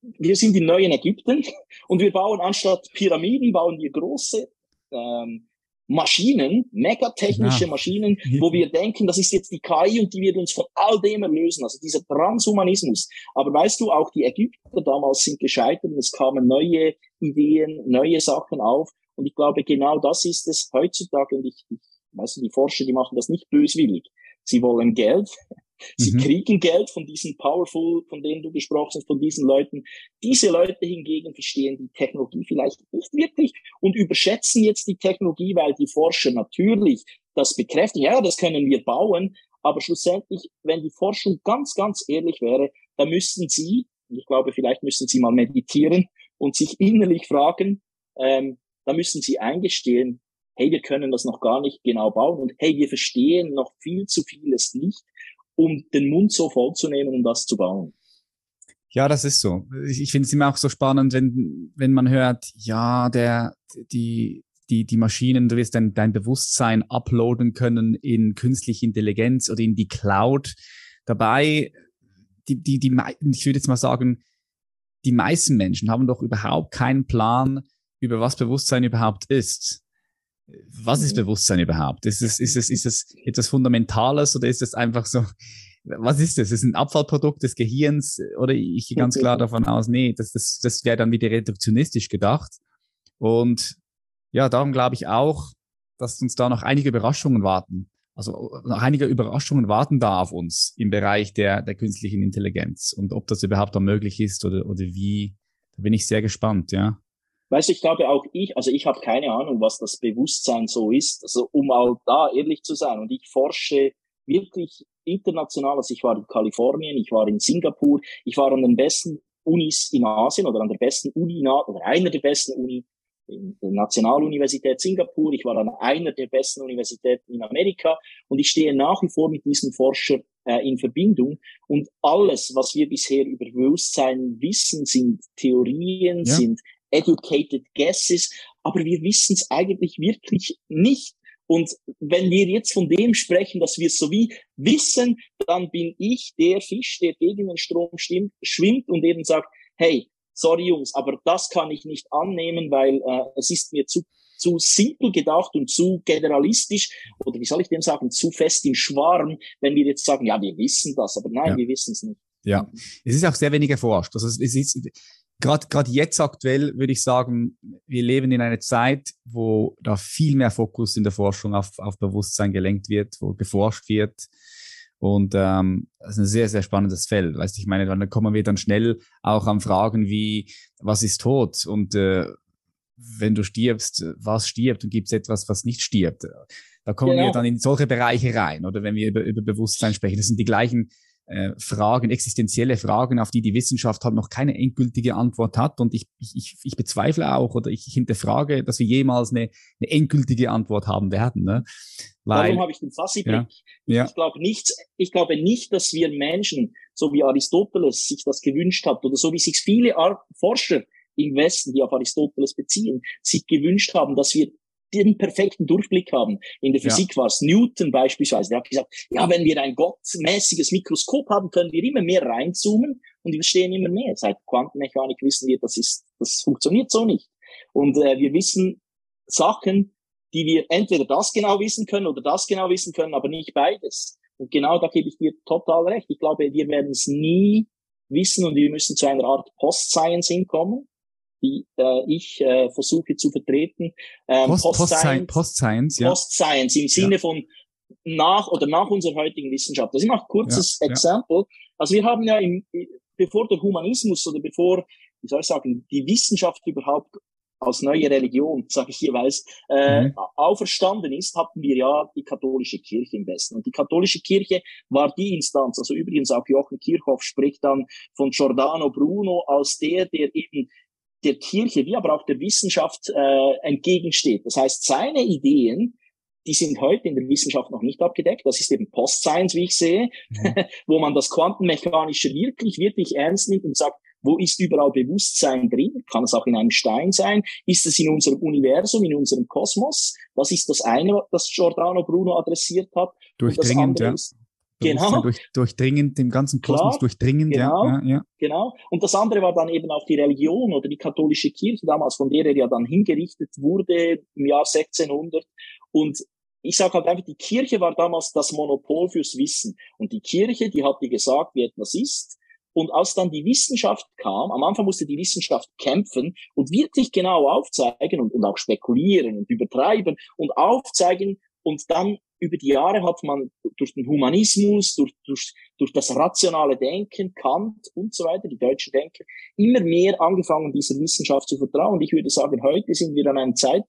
wir sind im neuen Ägypten und wir bauen anstatt Pyramiden, bauen wir große ähm, Maschinen, megatechnische ja. Maschinen, wo wir denken, das ist jetzt die KI und die wird uns von all dem erlösen. Also dieser Transhumanismus. Aber weißt du, auch die Ägypter damals sind gescheitert und es kamen neue Ideen, neue Sachen auf. Und ich glaube, genau das ist es heutzutage. Und ich, ich weißt du, die Forscher, die machen das nicht böswillig. Sie wollen Geld. Sie mhm. kriegen Geld von diesen Powerful, von denen du gesprochen hast, von diesen Leuten. Diese Leute hingegen verstehen die Technologie vielleicht nicht wirklich und überschätzen jetzt die Technologie, weil die Forscher natürlich das bekräftigen. Ja, das können wir bauen. Aber schlussendlich, wenn die Forschung ganz, ganz ehrlich wäre, dann müssten sie, ich glaube, vielleicht müssen sie mal meditieren und sich innerlich fragen, ähm, da müssen sie eingestehen, hey, wir können das noch gar nicht genau bauen und hey, wir verstehen noch viel zu vieles nicht, um den Mund so vollzunehmen, um das zu bauen. Ja, das ist so. Ich, ich finde es immer auch so spannend, wenn, wenn man hört, ja, der, die, die, die Maschinen, du wirst dein, dein Bewusstsein uploaden können in künstliche Intelligenz oder in die Cloud. Dabei, die, die, die, ich würde jetzt mal sagen, die meisten Menschen haben doch überhaupt keinen Plan, über was Bewusstsein überhaupt ist was ist mhm. Bewusstsein überhaupt? Ist es, ist es, ist es etwas Fundamentales oder ist es einfach so, was ist das? Ist es ein Abfallprodukt des Gehirns? Oder ich gehe ganz klar davon aus, nee, das, das, das wäre dann wieder reduktionistisch gedacht. Und ja, darum glaube ich auch, dass uns da noch einige Überraschungen warten. Also noch einige Überraschungen warten da auf uns im Bereich der, der künstlichen Intelligenz. Und ob das überhaupt dann möglich ist oder, oder wie, da bin ich sehr gespannt, ja. Weißt du, ich glaube auch ich, also ich habe keine Ahnung, was das Bewusstsein so ist, also um auch da ehrlich zu sein. Und ich forsche wirklich international, also ich war in Kalifornien, ich war in Singapur, ich war an den besten Unis in Asien oder an der besten Uni oder einer der besten Uni in der Nationaluniversität Singapur, ich war an einer der besten Universitäten in Amerika und ich stehe nach wie vor mit diesen Forschern äh, in Verbindung und alles, was wir bisher über Bewusstsein wissen, sind Theorien, ja. sind educated guesses, aber wir wissen es eigentlich wirklich nicht. Und wenn wir jetzt von dem sprechen, dass wir so wie wissen, dann bin ich der Fisch, der gegen den Strom schwimmt und eben sagt, hey, sorry Jungs, aber das kann ich nicht annehmen, weil äh, es ist mir zu zu simpel gedacht und zu generalistisch oder wie soll ich dem sagen, zu fest im Schwarm, wenn wir jetzt sagen, ja, wir wissen das, aber nein, ja. wir wissen es nicht. Ja, es ist auch sehr wenig erforscht. Also es ist, gerade gerade jetzt aktuell würde ich sagen, wir leben in einer Zeit, wo da viel mehr Fokus in der Forschung auf, auf Bewusstsein gelenkt wird, wo geforscht wird. Und ähm, das ist ein sehr, sehr spannendes Feld. Weißt ich meine, dann kommen wir dann schnell auch an Fragen wie, was ist Tod? Und äh, wenn du stirbst, was stirbt und gibt es etwas, was nicht stirbt? Da kommen genau. wir dann in solche Bereiche rein, oder wenn wir über, über Bewusstsein sprechen. Das sind die gleichen Fragen, existenzielle Fragen, auf die die Wissenschaft halt noch keine endgültige Antwort hat. Und ich, ich, ich bezweifle auch oder ich hinterfrage, dass wir jemals eine, eine endgültige Antwort haben werden. Ne? Weil, Darum habe ich den Fassi-Blick. Ja, ja. Ich glaube nicht, ich glaube nicht, dass wir Menschen, so wie Aristoteles sich das gewünscht hat oder so wie sich viele Forscher im Westen, die auf Aristoteles beziehen, sich gewünscht haben, dass wir den perfekten Durchblick haben. In der Physik ja. war es Newton beispielsweise. Der hat gesagt, ja, wenn wir ein gottmäßiges Mikroskop haben, können wir immer mehr reinzoomen und wir verstehen immer mehr. Seit Quantenmechanik wissen wir, das ist, das funktioniert so nicht. Und äh, wir wissen Sachen, die wir entweder das genau wissen können oder das genau wissen können, aber nicht beides. Und genau da gebe ich dir total recht. Ich glaube, wir werden es nie wissen und wir müssen zu einer Art Post-Science hinkommen die äh, ich äh, versuche zu vertreten. Ähm, Post, Post-Science, Post -Science, ja. Post-Science im Sinne ja. von nach oder nach unserer heutigen Wissenschaft. Also ich mache ein kurzes ja, Exempel. Also wir haben ja im, bevor der Humanismus oder bevor, wie soll ich sagen, die Wissenschaft überhaupt als neue Religion, sage ich jeweils, äh, mhm. auferstanden ist, hatten wir ja die katholische Kirche im Westen. Und die katholische Kirche war die Instanz, also übrigens auch Jochen Kirchhoff spricht dann von Giordano Bruno als der, der eben der Kirche wie aber auch der Wissenschaft äh, entgegensteht. Das heißt, seine Ideen die sind heute in der Wissenschaft noch nicht abgedeckt. Das ist eben Post-Science, wie ich sehe, mhm. wo man das Quantenmechanische wirklich, wirklich ernst nimmt und sagt, wo ist überall Bewusstsein drin? Kann es auch in einem Stein sein? Ist es in unserem Universum, in unserem Kosmos? Das ist das eine, das Giordano Bruno adressiert hat. Durchdringend, ja. Ist, genau. Durch, durchdringend, dem ganzen Kosmos Klar, durchdringend, genau, ja, ja, Genau. Und das andere war dann eben auch die Religion oder die katholische Kirche damals, von der er ja dann hingerichtet wurde im Jahr 1600. Und ich sage halt einfach, die Kirche war damals das Monopol fürs Wissen. Und die Kirche, die hat dir gesagt, wie etwas ist. Und als dann die Wissenschaft kam, am Anfang musste die Wissenschaft kämpfen und wirklich genau aufzeigen und, und auch spekulieren und übertreiben und aufzeigen. Und dann über die Jahre hat man durch den Humanismus, durch, durch, durch das rationale Denken, Kant und so weiter, die deutschen Denker, immer mehr angefangen, dieser Wissenschaft zu vertrauen. Und ich würde sagen, heute sind wir an einer Zeit,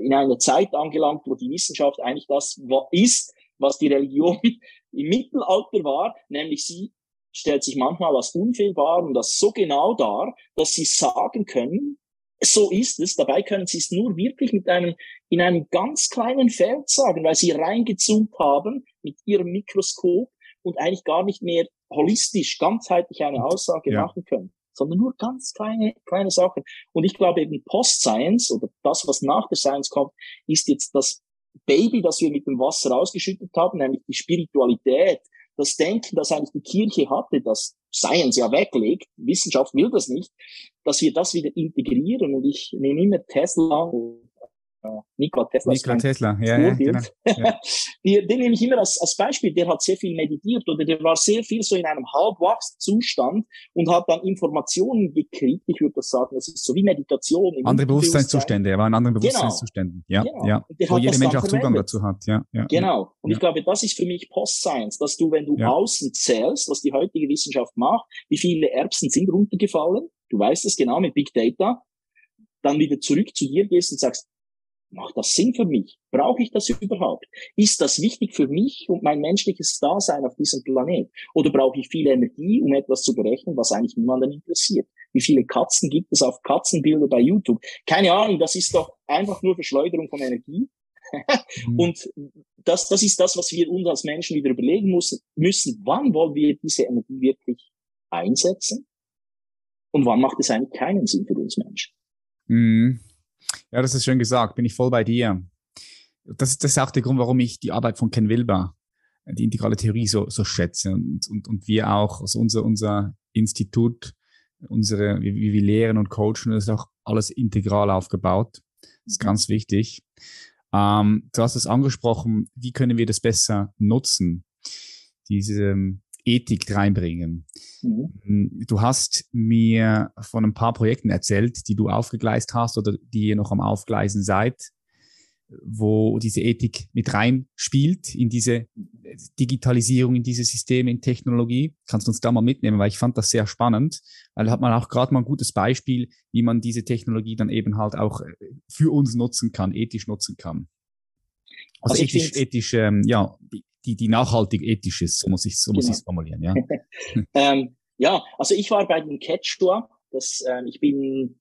in einer Zeit angelangt, wo die Wissenschaft eigentlich das ist, was die Religion im Mittelalter war, nämlich sie stellt sich manchmal als unfehlbar und das so genau dar, dass sie sagen können, so ist es. Dabei können sie es nur wirklich mit einem, in einem ganz kleinen Feld sagen, weil sie reingezoomt haben mit ihrem Mikroskop und eigentlich gar nicht mehr holistisch, ganzheitlich eine Aussage ja. machen können, sondern nur ganz kleine, kleine Sachen. Und ich glaube eben Post-Science oder das, was nach der Science kommt, ist jetzt das Baby, das wir mit dem Wasser ausgeschüttet haben, nämlich die Spiritualität, das Denken, das eigentlich die Kirche hatte, das Science ja weglegt, Wissenschaft will das nicht, dass wir das wieder integrieren. Und ich nehme immer Tesla Nikola Tesla. Nikola Tesla, ja, ja, genau. ja. den, den nehme ich immer als, als Beispiel. Der hat sehr viel meditiert oder der war sehr viel so in einem Halbwachszustand und hat dann Informationen gekriegt. Ich würde das sagen, das ist so wie Meditation. Andere Bewusstseinszustände, er war in anderen genau. Bewusstseinszuständen. Ja, genau. ja. Wo jeder Mensch auch Zugang dazu hat. Ja, ja, genau. Und ich glaube, das ist für mich Post-Science, dass du, wenn du außen zählst, was die heutige Wissenschaft macht, wie viele Erbsen sind runtergefallen, du weißt es genau mit Big Data, dann wieder zurück zu dir gehst und sagst, Macht das Sinn für mich? Brauche ich das überhaupt? Ist das wichtig für mich und mein menschliches Dasein auf diesem Planet? Oder brauche ich viel Energie, um etwas zu berechnen, was eigentlich niemanden interessiert? Wie viele Katzen gibt es auf Katzenbilder bei YouTube? Keine Ahnung, das ist doch einfach nur Verschleuderung von Energie. Mhm. und das, das ist das, was wir uns als Menschen wieder überlegen müssen, müssen. Wann wollen wir diese Energie wirklich einsetzen? Und wann macht es eigentlich keinen Sinn für uns Menschen? Mhm. Ja, das ist schön gesagt, bin ich voll bei dir. Das, das ist auch der Grund, warum ich die Arbeit von Ken Wilber, die integrale Theorie so, so schätze und, und, und wir auch, also unser, unser Institut, unsere, wie, wir lehren und coachen, das ist auch alles integral aufgebaut. Das ist ganz wichtig. Ähm, du hast es angesprochen, wie können wir das besser nutzen, diese Ethik reinbringen. Mhm. Hm, du hast mir von ein paar Projekten erzählt, die du aufgegleist hast oder die ihr noch am Aufgleisen seid, wo diese Ethik mit rein spielt in diese Digitalisierung, in diese Systeme, in Technologie. Kannst du uns da mal mitnehmen, weil ich fand das sehr spannend, weil da hat man auch gerade mal ein gutes Beispiel, wie man diese Technologie dann eben halt auch äh, für uns nutzen kann, ethisch nutzen kann. Also, also ethisch, ethisch ähm, ja, die, die nachhaltig ethisch ist, so muss ich so muss genau. ich es formulieren, ja. ähm, ja, also ich war bei den Quechua, das, äh, ich bin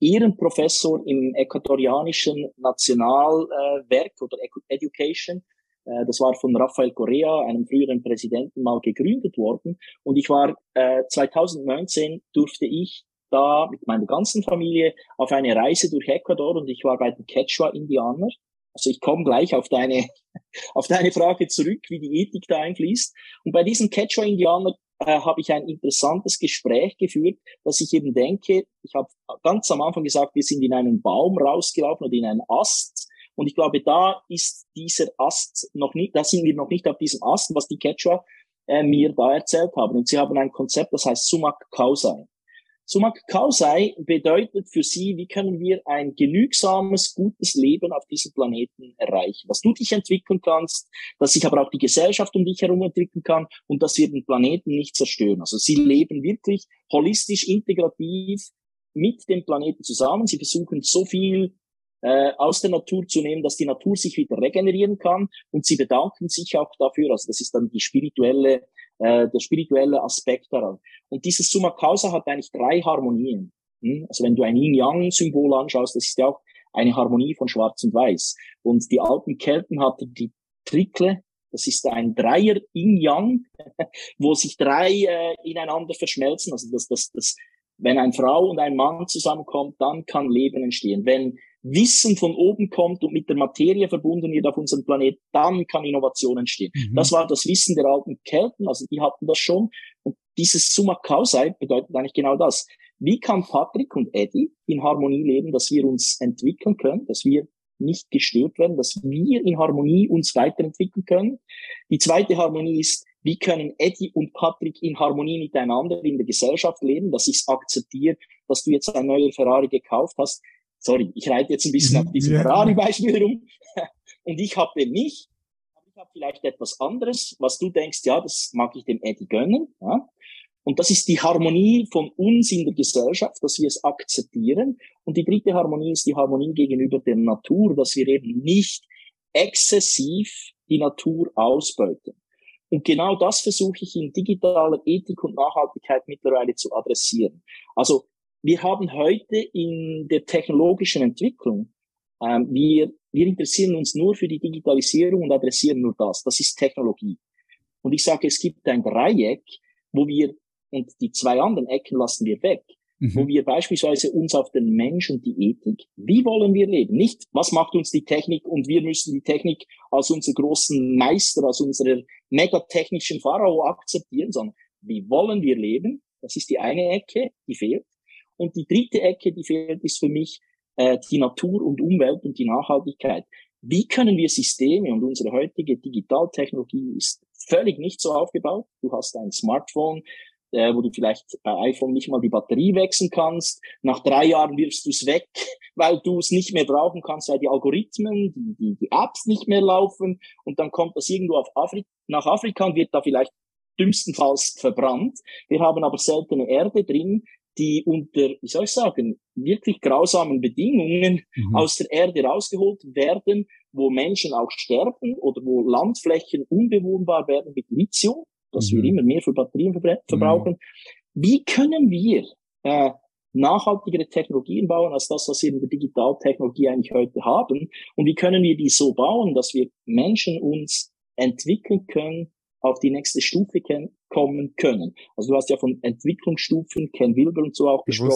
Ehrenprofessor im äquatorianischen Nationalwerk äh, oder Education. Äh, das war von Rafael Correa, einem früheren Präsidenten, mal gegründet worden. Und ich war äh, 2019 durfte ich da mit meiner ganzen Familie auf eine Reise durch Ecuador und ich war bei den Quechua-Indianer. Also ich komme gleich auf deine, auf deine Frage zurück, wie die Ethik da einfließt. Und bei diesen Quechua-Indianern äh, habe ich ein interessantes Gespräch geführt, dass ich eben denke, ich habe ganz am Anfang gesagt, wir sind in einen Baum rausgelaufen oder in einen Ast. Und ich glaube, da ist dieser Ast noch nicht, da sind wir noch nicht auf diesem Ast, was die Quechua äh, mir da erzählt haben. Und sie haben ein Konzept, das heißt Sumak Kausai. Summa Causai bedeutet für sie, wie können wir ein genügsames, gutes Leben auf diesem Planeten erreichen. Dass du dich entwickeln kannst, dass sich aber auch die Gesellschaft um dich herum entwickeln kann und dass wir den Planeten nicht zerstören. Also sie leben wirklich holistisch, integrativ mit dem Planeten zusammen. Sie versuchen so viel äh, aus der Natur zu nehmen, dass die Natur sich wieder regenerieren kann und sie bedanken sich auch dafür. Also das ist dann die spirituelle, äh, der spirituelle Aspekt daran. Und dieses Summa Causa hat eigentlich drei Harmonien. Hm? Also wenn du ein Yin-Yang-Symbol anschaust, das ist ja auch eine Harmonie von Schwarz und Weiß. Und die alten Kelten hatten die Trickle, das ist ein Dreier Yin-Yang, wo sich drei äh, ineinander verschmelzen. Also das, das, das, wenn ein Frau und ein Mann zusammenkommt, dann kann Leben entstehen. Wenn Wissen von oben kommt und mit der Materie verbunden wird auf unserem Planet, dann kann Innovation entstehen. Mhm. Das war das Wissen der alten Kelten, also die hatten das schon. Und dieses Summa Causae bedeutet eigentlich genau das. Wie kann Patrick und Eddie in Harmonie leben, dass wir uns entwickeln können, dass wir nicht gestört werden, dass wir in Harmonie uns weiterentwickeln können. Die zweite Harmonie ist, wie können Eddie und Patrick in Harmonie miteinander in der Gesellschaft leben, dass ich es akzeptiere, dass du jetzt ein neuer Ferrari gekauft hast sorry, ich reite jetzt ein bisschen mhm. auf diesem ja. Ferrari-Beispiel rum und ich habe den nicht, aber ich habe vielleicht etwas anderes, was du denkst, ja, das mag ich dem Eddie gönnen. Ja? Und das ist die Harmonie von uns in der Gesellschaft, dass wir es akzeptieren. Und die dritte Harmonie ist die Harmonie gegenüber der Natur, dass wir eben nicht exzessiv die Natur ausbeuten. Und genau das versuche ich in digitaler Ethik und Nachhaltigkeit mittlerweile zu adressieren. Also wir haben heute in der technologischen Entwicklung, ähm, wir, wir interessieren uns nur für die Digitalisierung und adressieren nur das. Das ist Technologie. Und ich sage, es gibt ein Dreieck, wo wir, und die zwei anderen Ecken lassen wir weg, mhm. wo wir beispielsweise uns auf den Mensch und die Ethik, wie wollen wir leben? Nicht, was macht uns die Technik und wir müssen die Technik als unseren großen Meister, als unserer megatechnischen Pharao akzeptieren, sondern wie wollen wir leben? Das ist die eine Ecke, die fehlt. Und die dritte Ecke, die fehlt, ist für mich äh, die Natur und Umwelt und die Nachhaltigkeit. Wie können wir Systeme und unsere heutige Digitaltechnologie ist völlig nicht so aufgebaut. Du hast ein Smartphone, äh, wo du vielleicht bei iPhone nicht mal die Batterie wechseln kannst. Nach drei Jahren wirfst du es weg, weil du es nicht mehr brauchen kannst, weil die Algorithmen, die, die, die Apps nicht mehr laufen. Und dann kommt das irgendwo auf Afri nach Afrika und wird da vielleicht dümmstenfalls verbrannt. Wir haben aber seltene Erde drin, die unter, wie soll ich sagen, wirklich grausamen Bedingungen mhm. aus der Erde rausgeholt werden, wo Menschen auch sterben oder wo Landflächen unbewohnbar werden mit Lithium, dass mhm. wir immer mehr für Batterien verbrauchen. Mhm. Wie können wir äh, nachhaltigere Technologien bauen als das, was wir in der Digitaltechnologie eigentlich heute haben? Und wie können wir die so bauen, dass wir Menschen uns entwickeln können, auf die nächste Stufe kommen können. Also du hast ja von Entwicklungsstufen, Ken Wilber und so auch gesprochen.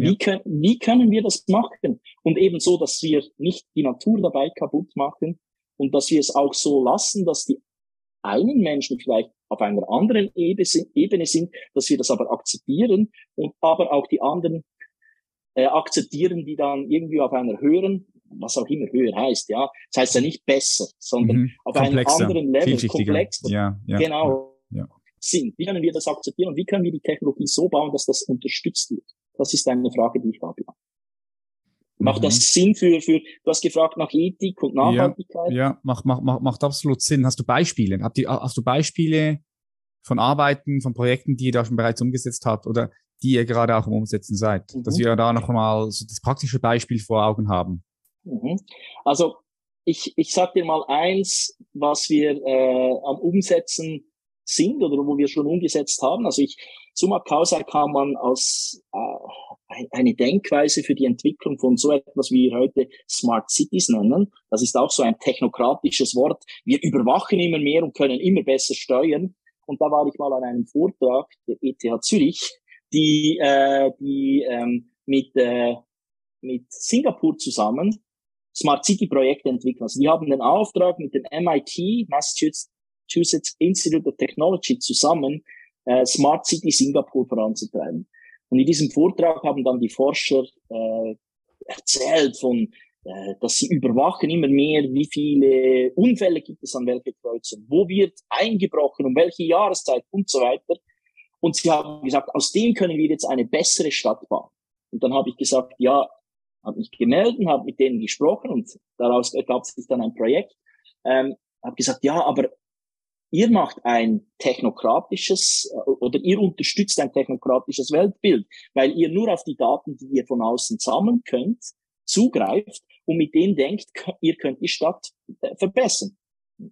Wie, können, wie können wir das machen? Und eben so, dass wir nicht die Natur dabei kaputt machen und dass wir es auch so lassen, dass die einen Menschen vielleicht auf einer anderen Ebene sind, dass wir das aber akzeptieren und aber auch die anderen äh, akzeptieren, die dann irgendwie auf einer höheren was auch immer höher heißt, ja. Das heißt ja nicht besser, sondern mhm. auf einem anderen Level, komplexer, ja, ja, genau, ja. sind. Wie können wir das akzeptieren und wie können wir die Technologie so bauen, dass das unterstützt wird? Das ist eine Frage, die ich habe. Macht mhm. das Sinn für, für, du hast gefragt nach Ethik und Nachhaltigkeit? Ja, ja macht, macht, macht, macht absolut Sinn. Hast du Beispiele? Habt ihr, hast du Beispiele von Arbeiten, von Projekten, die ihr da schon bereits umgesetzt habt oder die ihr gerade auch im Umsetzen seid? Mhm. Dass wir da noch mal so das praktische Beispiel vor Augen haben. Mhm. Also ich, ich sag dir mal eins, was wir äh, am Umsetzen sind oder wo wir schon umgesetzt haben. Also ich, Summa Causa kann man als äh, eine Denkweise für die Entwicklung von so etwas, wie wir heute Smart Cities nennen. Das ist auch so ein technokratisches Wort. Wir überwachen immer mehr und können immer besser steuern. Und da war ich mal an einem Vortrag der ETH Zürich, die, äh, die ähm, mit, äh, mit Singapur zusammen Smart City Projekte entwickeln. Also die haben den Auftrag mit dem MIT, Massachusetts Institute of Technology zusammen, äh, Smart City Singapur voranzutreiben. Und in diesem Vortrag haben dann die Forscher äh, erzählt von, äh, dass sie überwachen immer mehr, wie viele Unfälle gibt es an welcher Kreuzung, wo wird eingebrochen, um welche Jahreszeit und so weiter. Und sie haben gesagt, aus dem können wir jetzt eine bessere Stadt bauen. Und dann habe ich gesagt, ja, habe mich gemeldet, habe mit denen gesprochen und daraus ergab sich dann ein Projekt. Ähm, habe gesagt, ja, aber ihr macht ein technokratisches äh, oder ihr unterstützt ein technokratisches Weltbild, weil ihr nur auf die Daten, die ihr von außen sammeln könnt, zugreift und mit denen denkt, ihr könnt die Stadt äh, verbessern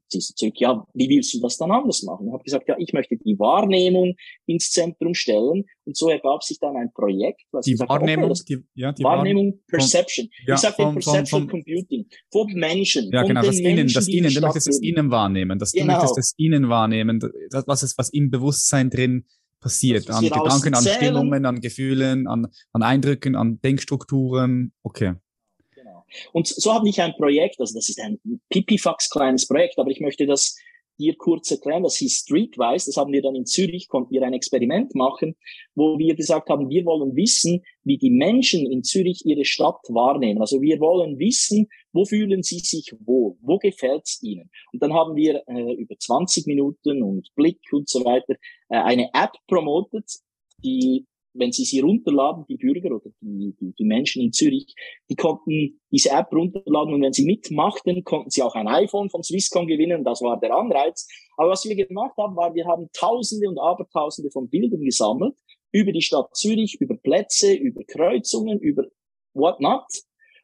sie zurück, ja, wie willst du das dann anders machen? Ich habe gesagt, ja, ich möchte die Wahrnehmung ins Zentrum stellen und so ergab sich dann ein Projekt. Was die gesagt, Wahrnehmung, okay, die, ja, die Wahrnehmung, Wahrnehmung Perception. Ja, ich sage Perception von, Computing, von Menschen. Ja, genau, das Ihnen, das Ihnen, du möchtest das Ihnen wahrnehmen, das, genau. du möchtest das Ihnen wahrnehmen, das, was ist, was im Bewusstsein drin passiert, an Gedanken, an Stimmungen, an Gefühlen, an, an Eindrücken, an Denkstrukturen, okay. Und so habe ich ein Projekt, also das ist ein pipifax kleines Projekt, aber ich möchte das dir kurz erklären, das hieß Streetwise, das haben wir dann in Zürich, konnten wir ein Experiment machen, wo wir gesagt haben, wir wollen wissen, wie die Menschen in Zürich ihre Stadt wahrnehmen. Also wir wollen wissen, wo fühlen sie sich wohl, wo gefällt es ihnen. Und dann haben wir äh, über 20 Minuten und Blick und so weiter äh, eine App promotet, die wenn sie sie runterladen, die Bürger oder die, die, die Menschen in Zürich, die konnten diese App runterladen und wenn sie mitmachten, konnten sie auch ein iPhone von Swisscom gewinnen. Das war der Anreiz. Aber was wir gemacht haben, war, wir haben Tausende und Abertausende von Bildern gesammelt über die Stadt Zürich, über Plätze, über Kreuzungen, über whatnot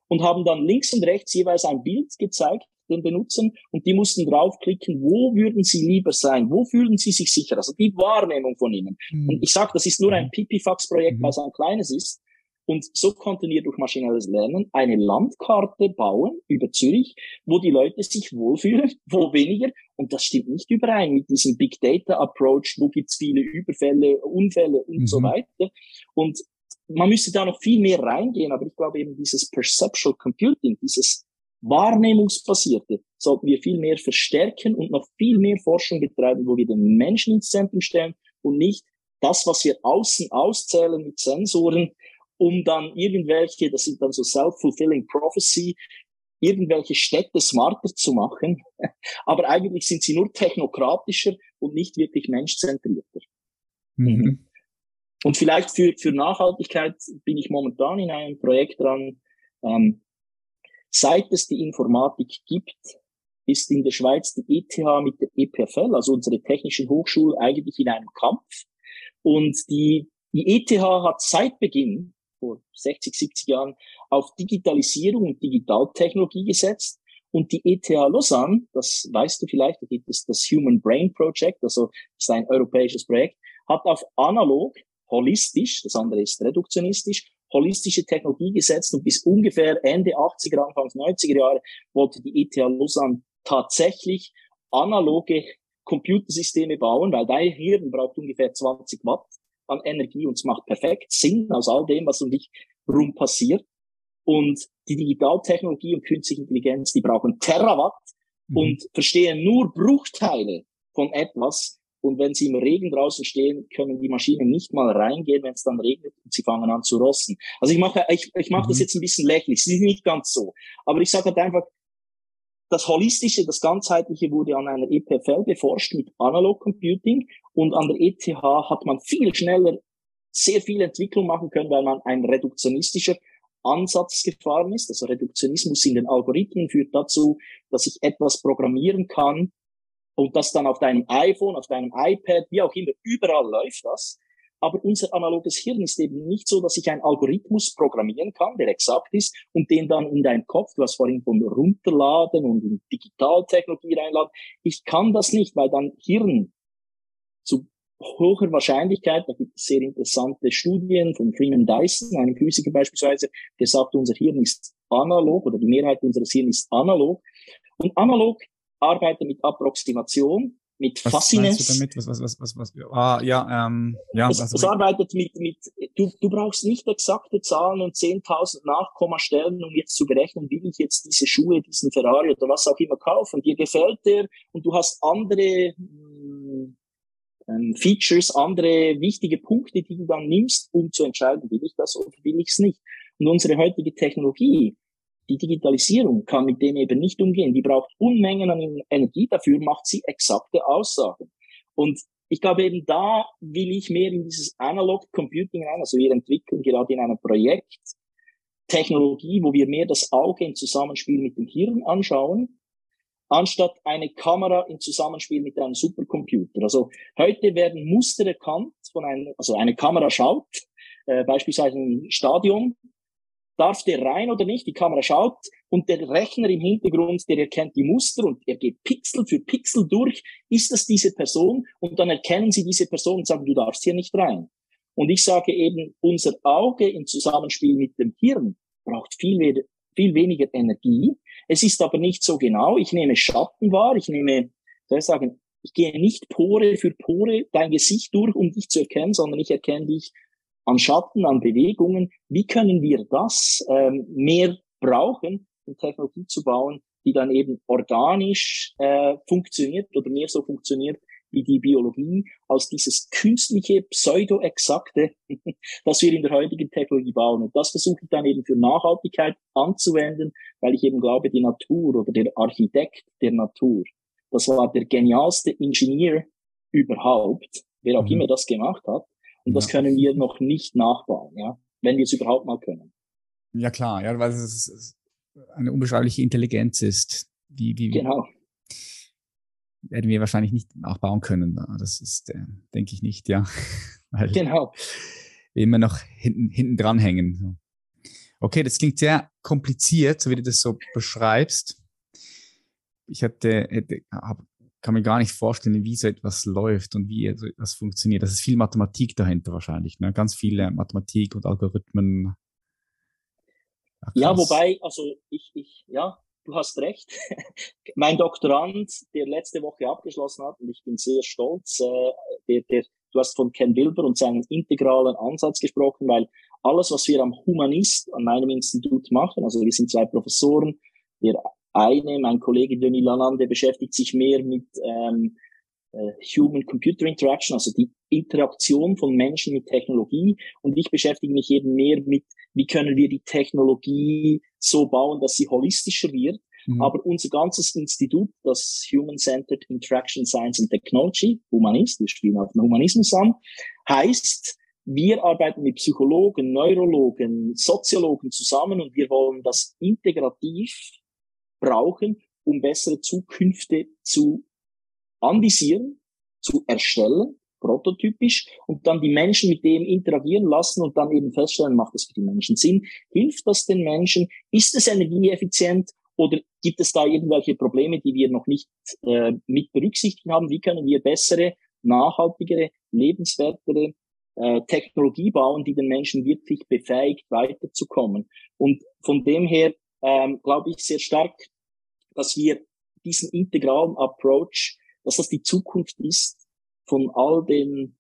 und haben dann links und rechts jeweils ein Bild gezeigt den Benutzern und die mussten draufklicken, wo würden sie lieber sein, wo fühlen sie sich sicher, also die Wahrnehmung von ihnen. Mhm. Und ich sage, das ist nur ein mhm. Pipifax-Projekt, mhm. weil es ein kleines ist. Und so konnten wir durch maschinelles Lernen eine Landkarte bauen über Zürich, wo die Leute sich wohlfühlen, wo weniger. Und das stimmt nicht überein mit diesem Big Data Approach, wo gibt's viele Überfälle, Unfälle und mhm. so weiter. Und man müsste da noch viel mehr reingehen, aber ich glaube eben dieses Perceptual Computing, dieses Wahrnehmungsbasierte sollten wir viel mehr verstärken und noch viel mehr Forschung betreiben, wo wir den Menschen ins Zentrum stellen und nicht das, was wir außen auszählen mit Sensoren, um dann irgendwelche, das sind dann so self-fulfilling prophecy, irgendwelche Städte smarter zu machen. Aber eigentlich sind sie nur technokratischer und nicht wirklich menschzentrierter. Mhm. Und vielleicht für, für Nachhaltigkeit bin ich momentan in einem Projekt dran, ähm, Seit es die Informatik gibt, ist in der Schweiz die ETH mit der EPFL, also unsere technischen Hochschule, eigentlich in einem Kampf. Und die, die ETH hat seit Beginn, vor 60, 70 Jahren, auf Digitalisierung und Digitaltechnologie gesetzt. Und die ETH Lausanne, das weißt du vielleicht, da gibt es das Human Brain Project, also ist ein europäisches Projekt, hat auf analog, holistisch, das andere ist reduktionistisch, holistische Technologie gesetzt und bis ungefähr Ende 80er, Anfang 90er Jahre wollte die ETH Lausanne tatsächlich analoge Computersysteme bauen, weil dein Hirn braucht ungefähr 20 Watt an Energie und es macht perfekt Sinn aus all dem, was um dich rum passiert. Und die Digitaltechnologie und künstliche Intelligenz, die brauchen Terawatt mhm. und verstehen nur Bruchteile von etwas, und wenn sie im Regen draußen stehen, können die Maschinen nicht mal reingehen, wenn es dann regnet und sie fangen an zu rosten. Also ich mache, ich, ich mache mhm. das jetzt ein bisschen lächerlich. Es ist nicht ganz so. Aber ich sage halt einfach, das Holistische, das Ganzheitliche wurde an einer EPFL beforscht mit Analog Computing und an der ETH hat man viel schneller sehr viel Entwicklung machen können, weil man ein reduktionistischer Ansatz gefahren ist. Also Reduktionismus in den Algorithmen führt dazu, dass ich etwas programmieren kann, und das dann auf deinem iPhone, auf deinem iPad, wie auch immer, überall läuft das. Aber unser analoges Hirn ist eben nicht so, dass ich einen Algorithmus programmieren kann, der exakt ist, und den dann in deinem Kopf, du hast vorhin von runterladen und in Digitaltechnologie reinladen. Ich kann das nicht, weil dann Hirn zu hoher Wahrscheinlichkeit, da gibt es sehr interessante Studien von Freeman Dyson, einem Physiker beispielsweise, der sagt, unser Hirn ist analog oder die Mehrheit unseres Hirns ist analog. Und analog arbeite mit Approximation, mit was Fasziness. Du damit? Was, was, was, was, was, ah, ja, ähm, ja. Es, also, es arbeitet mit, mit, du, du brauchst nicht exakte Zahlen und 10.000 Nachkommastellen, um jetzt zu berechnen, will ich jetzt diese Schuhe, diesen Ferrari oder was auch immer kaufen. Dir gefällt der und du hast andere hm, ähm, Features, andere wichtige Punkte, die du dann nimmst, um zu entscheiden, will ich das oder will ich es nicht. Und unsere heutige Technologie, die Digitalisierung kann mit dem eben nicht umgehen. Die braucht Unmengen an Energie, dafür macht sie exakte Aussagen. Und ich glaube eben da will ich mehr in dieses Analog Computing rein. Also wir entwickeln gerade in einem Projekt Technologie, wo wir mehr das Auge im Zusammenspiel mit dem Hirn anschauen, anstatt eine Kamera im Zusammenspiel mit einem Supercomputer. Also heute werden Muster erkannt von einem, also eine Kamera schaut, äh, beispielsweise ein Stadion, darf der rein oder nicht, die Kamera schaut und der Rechner im Hintergrund, der erkennt die Muster und er geht Pixel für Pixel durch, ist das diese Person und dann erkennen sie diese Person und sagen, du darfst hier nicht rein. Und ich sage eben, unser Auge im Zusammenspiel mit dem Hirn braucht viel, viel weniger Energie. Es ist aber nicht so genau. Ich nehme Schatten wahr, ich nehme, soll ich sagen, ich gehe nicht Pore für Pore dein Gesicht durch, um dich zu erkennen, sondern ich erkenne dich an Schatten, an Bewegungen. Wie können wir das ähm, mehr brauchen, um Technologie zu bauen, die dann eben organisch äh, funktioniert oder mehr so funktioniert wie die Biologie, als dieses künstliche, pseudo-exakte, das wir in der heutigen Technologie bauen. Und das versuche ich dann eben für Nachhaltigkeit anzuwenden, weil ich eben glaube, die Natur oder der Architekt der Natur, das war der genialste Ingenieur überhaupt, wer auch mhm. immer das gemacht hat. Und das können wir noch nicht nachbauen, ja, wenn wir es überhaupt mal können. Ja klar, ja, weil es eine unbeschreibliche Intelligenz ist. Wie, wie, genau. Werden wir wahrscheinlich nicht nachbauen können. Das ist, äh, denke ich nicht, ja. weil genau. Wir immer noch hinten, hinten dran hängen. Okay, das klingt sehr kompliziert, so wie du das so beschreibst. Ich hatte, hätte, hab, kann mir gar nicht vorstellen, wie so etwas läuft und wie so etwas funktioniert. Das ist viel Mathematik dahinter wahrscheinlich, ne? Ganz viele Mathematik und Algorithmen. Ja, ja wobei, also ich, ich, ja, du hast recht. mein Doktorand, der letzte Woche abgeschlossen hat, und ich bin sehr stolz, äh, der, der, du hast von Ken Wilber und seinen integralen Ansatz gesprochen, weil alles, was wir am Humanist an meinem Institut machen, also wir sind zwei Professoren, der eine, mein Kollege Denis Lalande, beschäftigt sich mehr mit ähm, äh, Human-Computer Interaction, also die Interaktion von Menschen mit Technologie. Und ich beschäftige mich eben mehr mit, wie können wir die Technologie so bauen, dass sie holistischer wird. Mhm. Aber unser ganzes Institut, das Human-Centered Interaction Science and Technology, Humanist, wir spielen auf den Humanismus an, heißt, wir arbeiten mit Psychologen, Neurologen, Soziologen zusammen und wir wollen das integrativ brauchen, um bessere Zukünfte zu anvisieren, zu erstellen, prototypisch, und dann die Menschen mit dem interagieren lassen und dann eben feststellen, macht das für die Menschen Sinn? Hilft das den Menschen? Ist es energieeffizient? Oder gibt es da irgendwelche Probleme, die wir noch nicht äh, mit berücksichtigt haben? Wie können wir bessere, nachhaltigere, lebenswertere äh, Technologie bauen, die den Menschen wirklich befähigt, weiterzukommen? Und von dem her ähm, glaube ich sehr stark, dass wir diesen integralen Approach, dass das die Zukunft ist von all den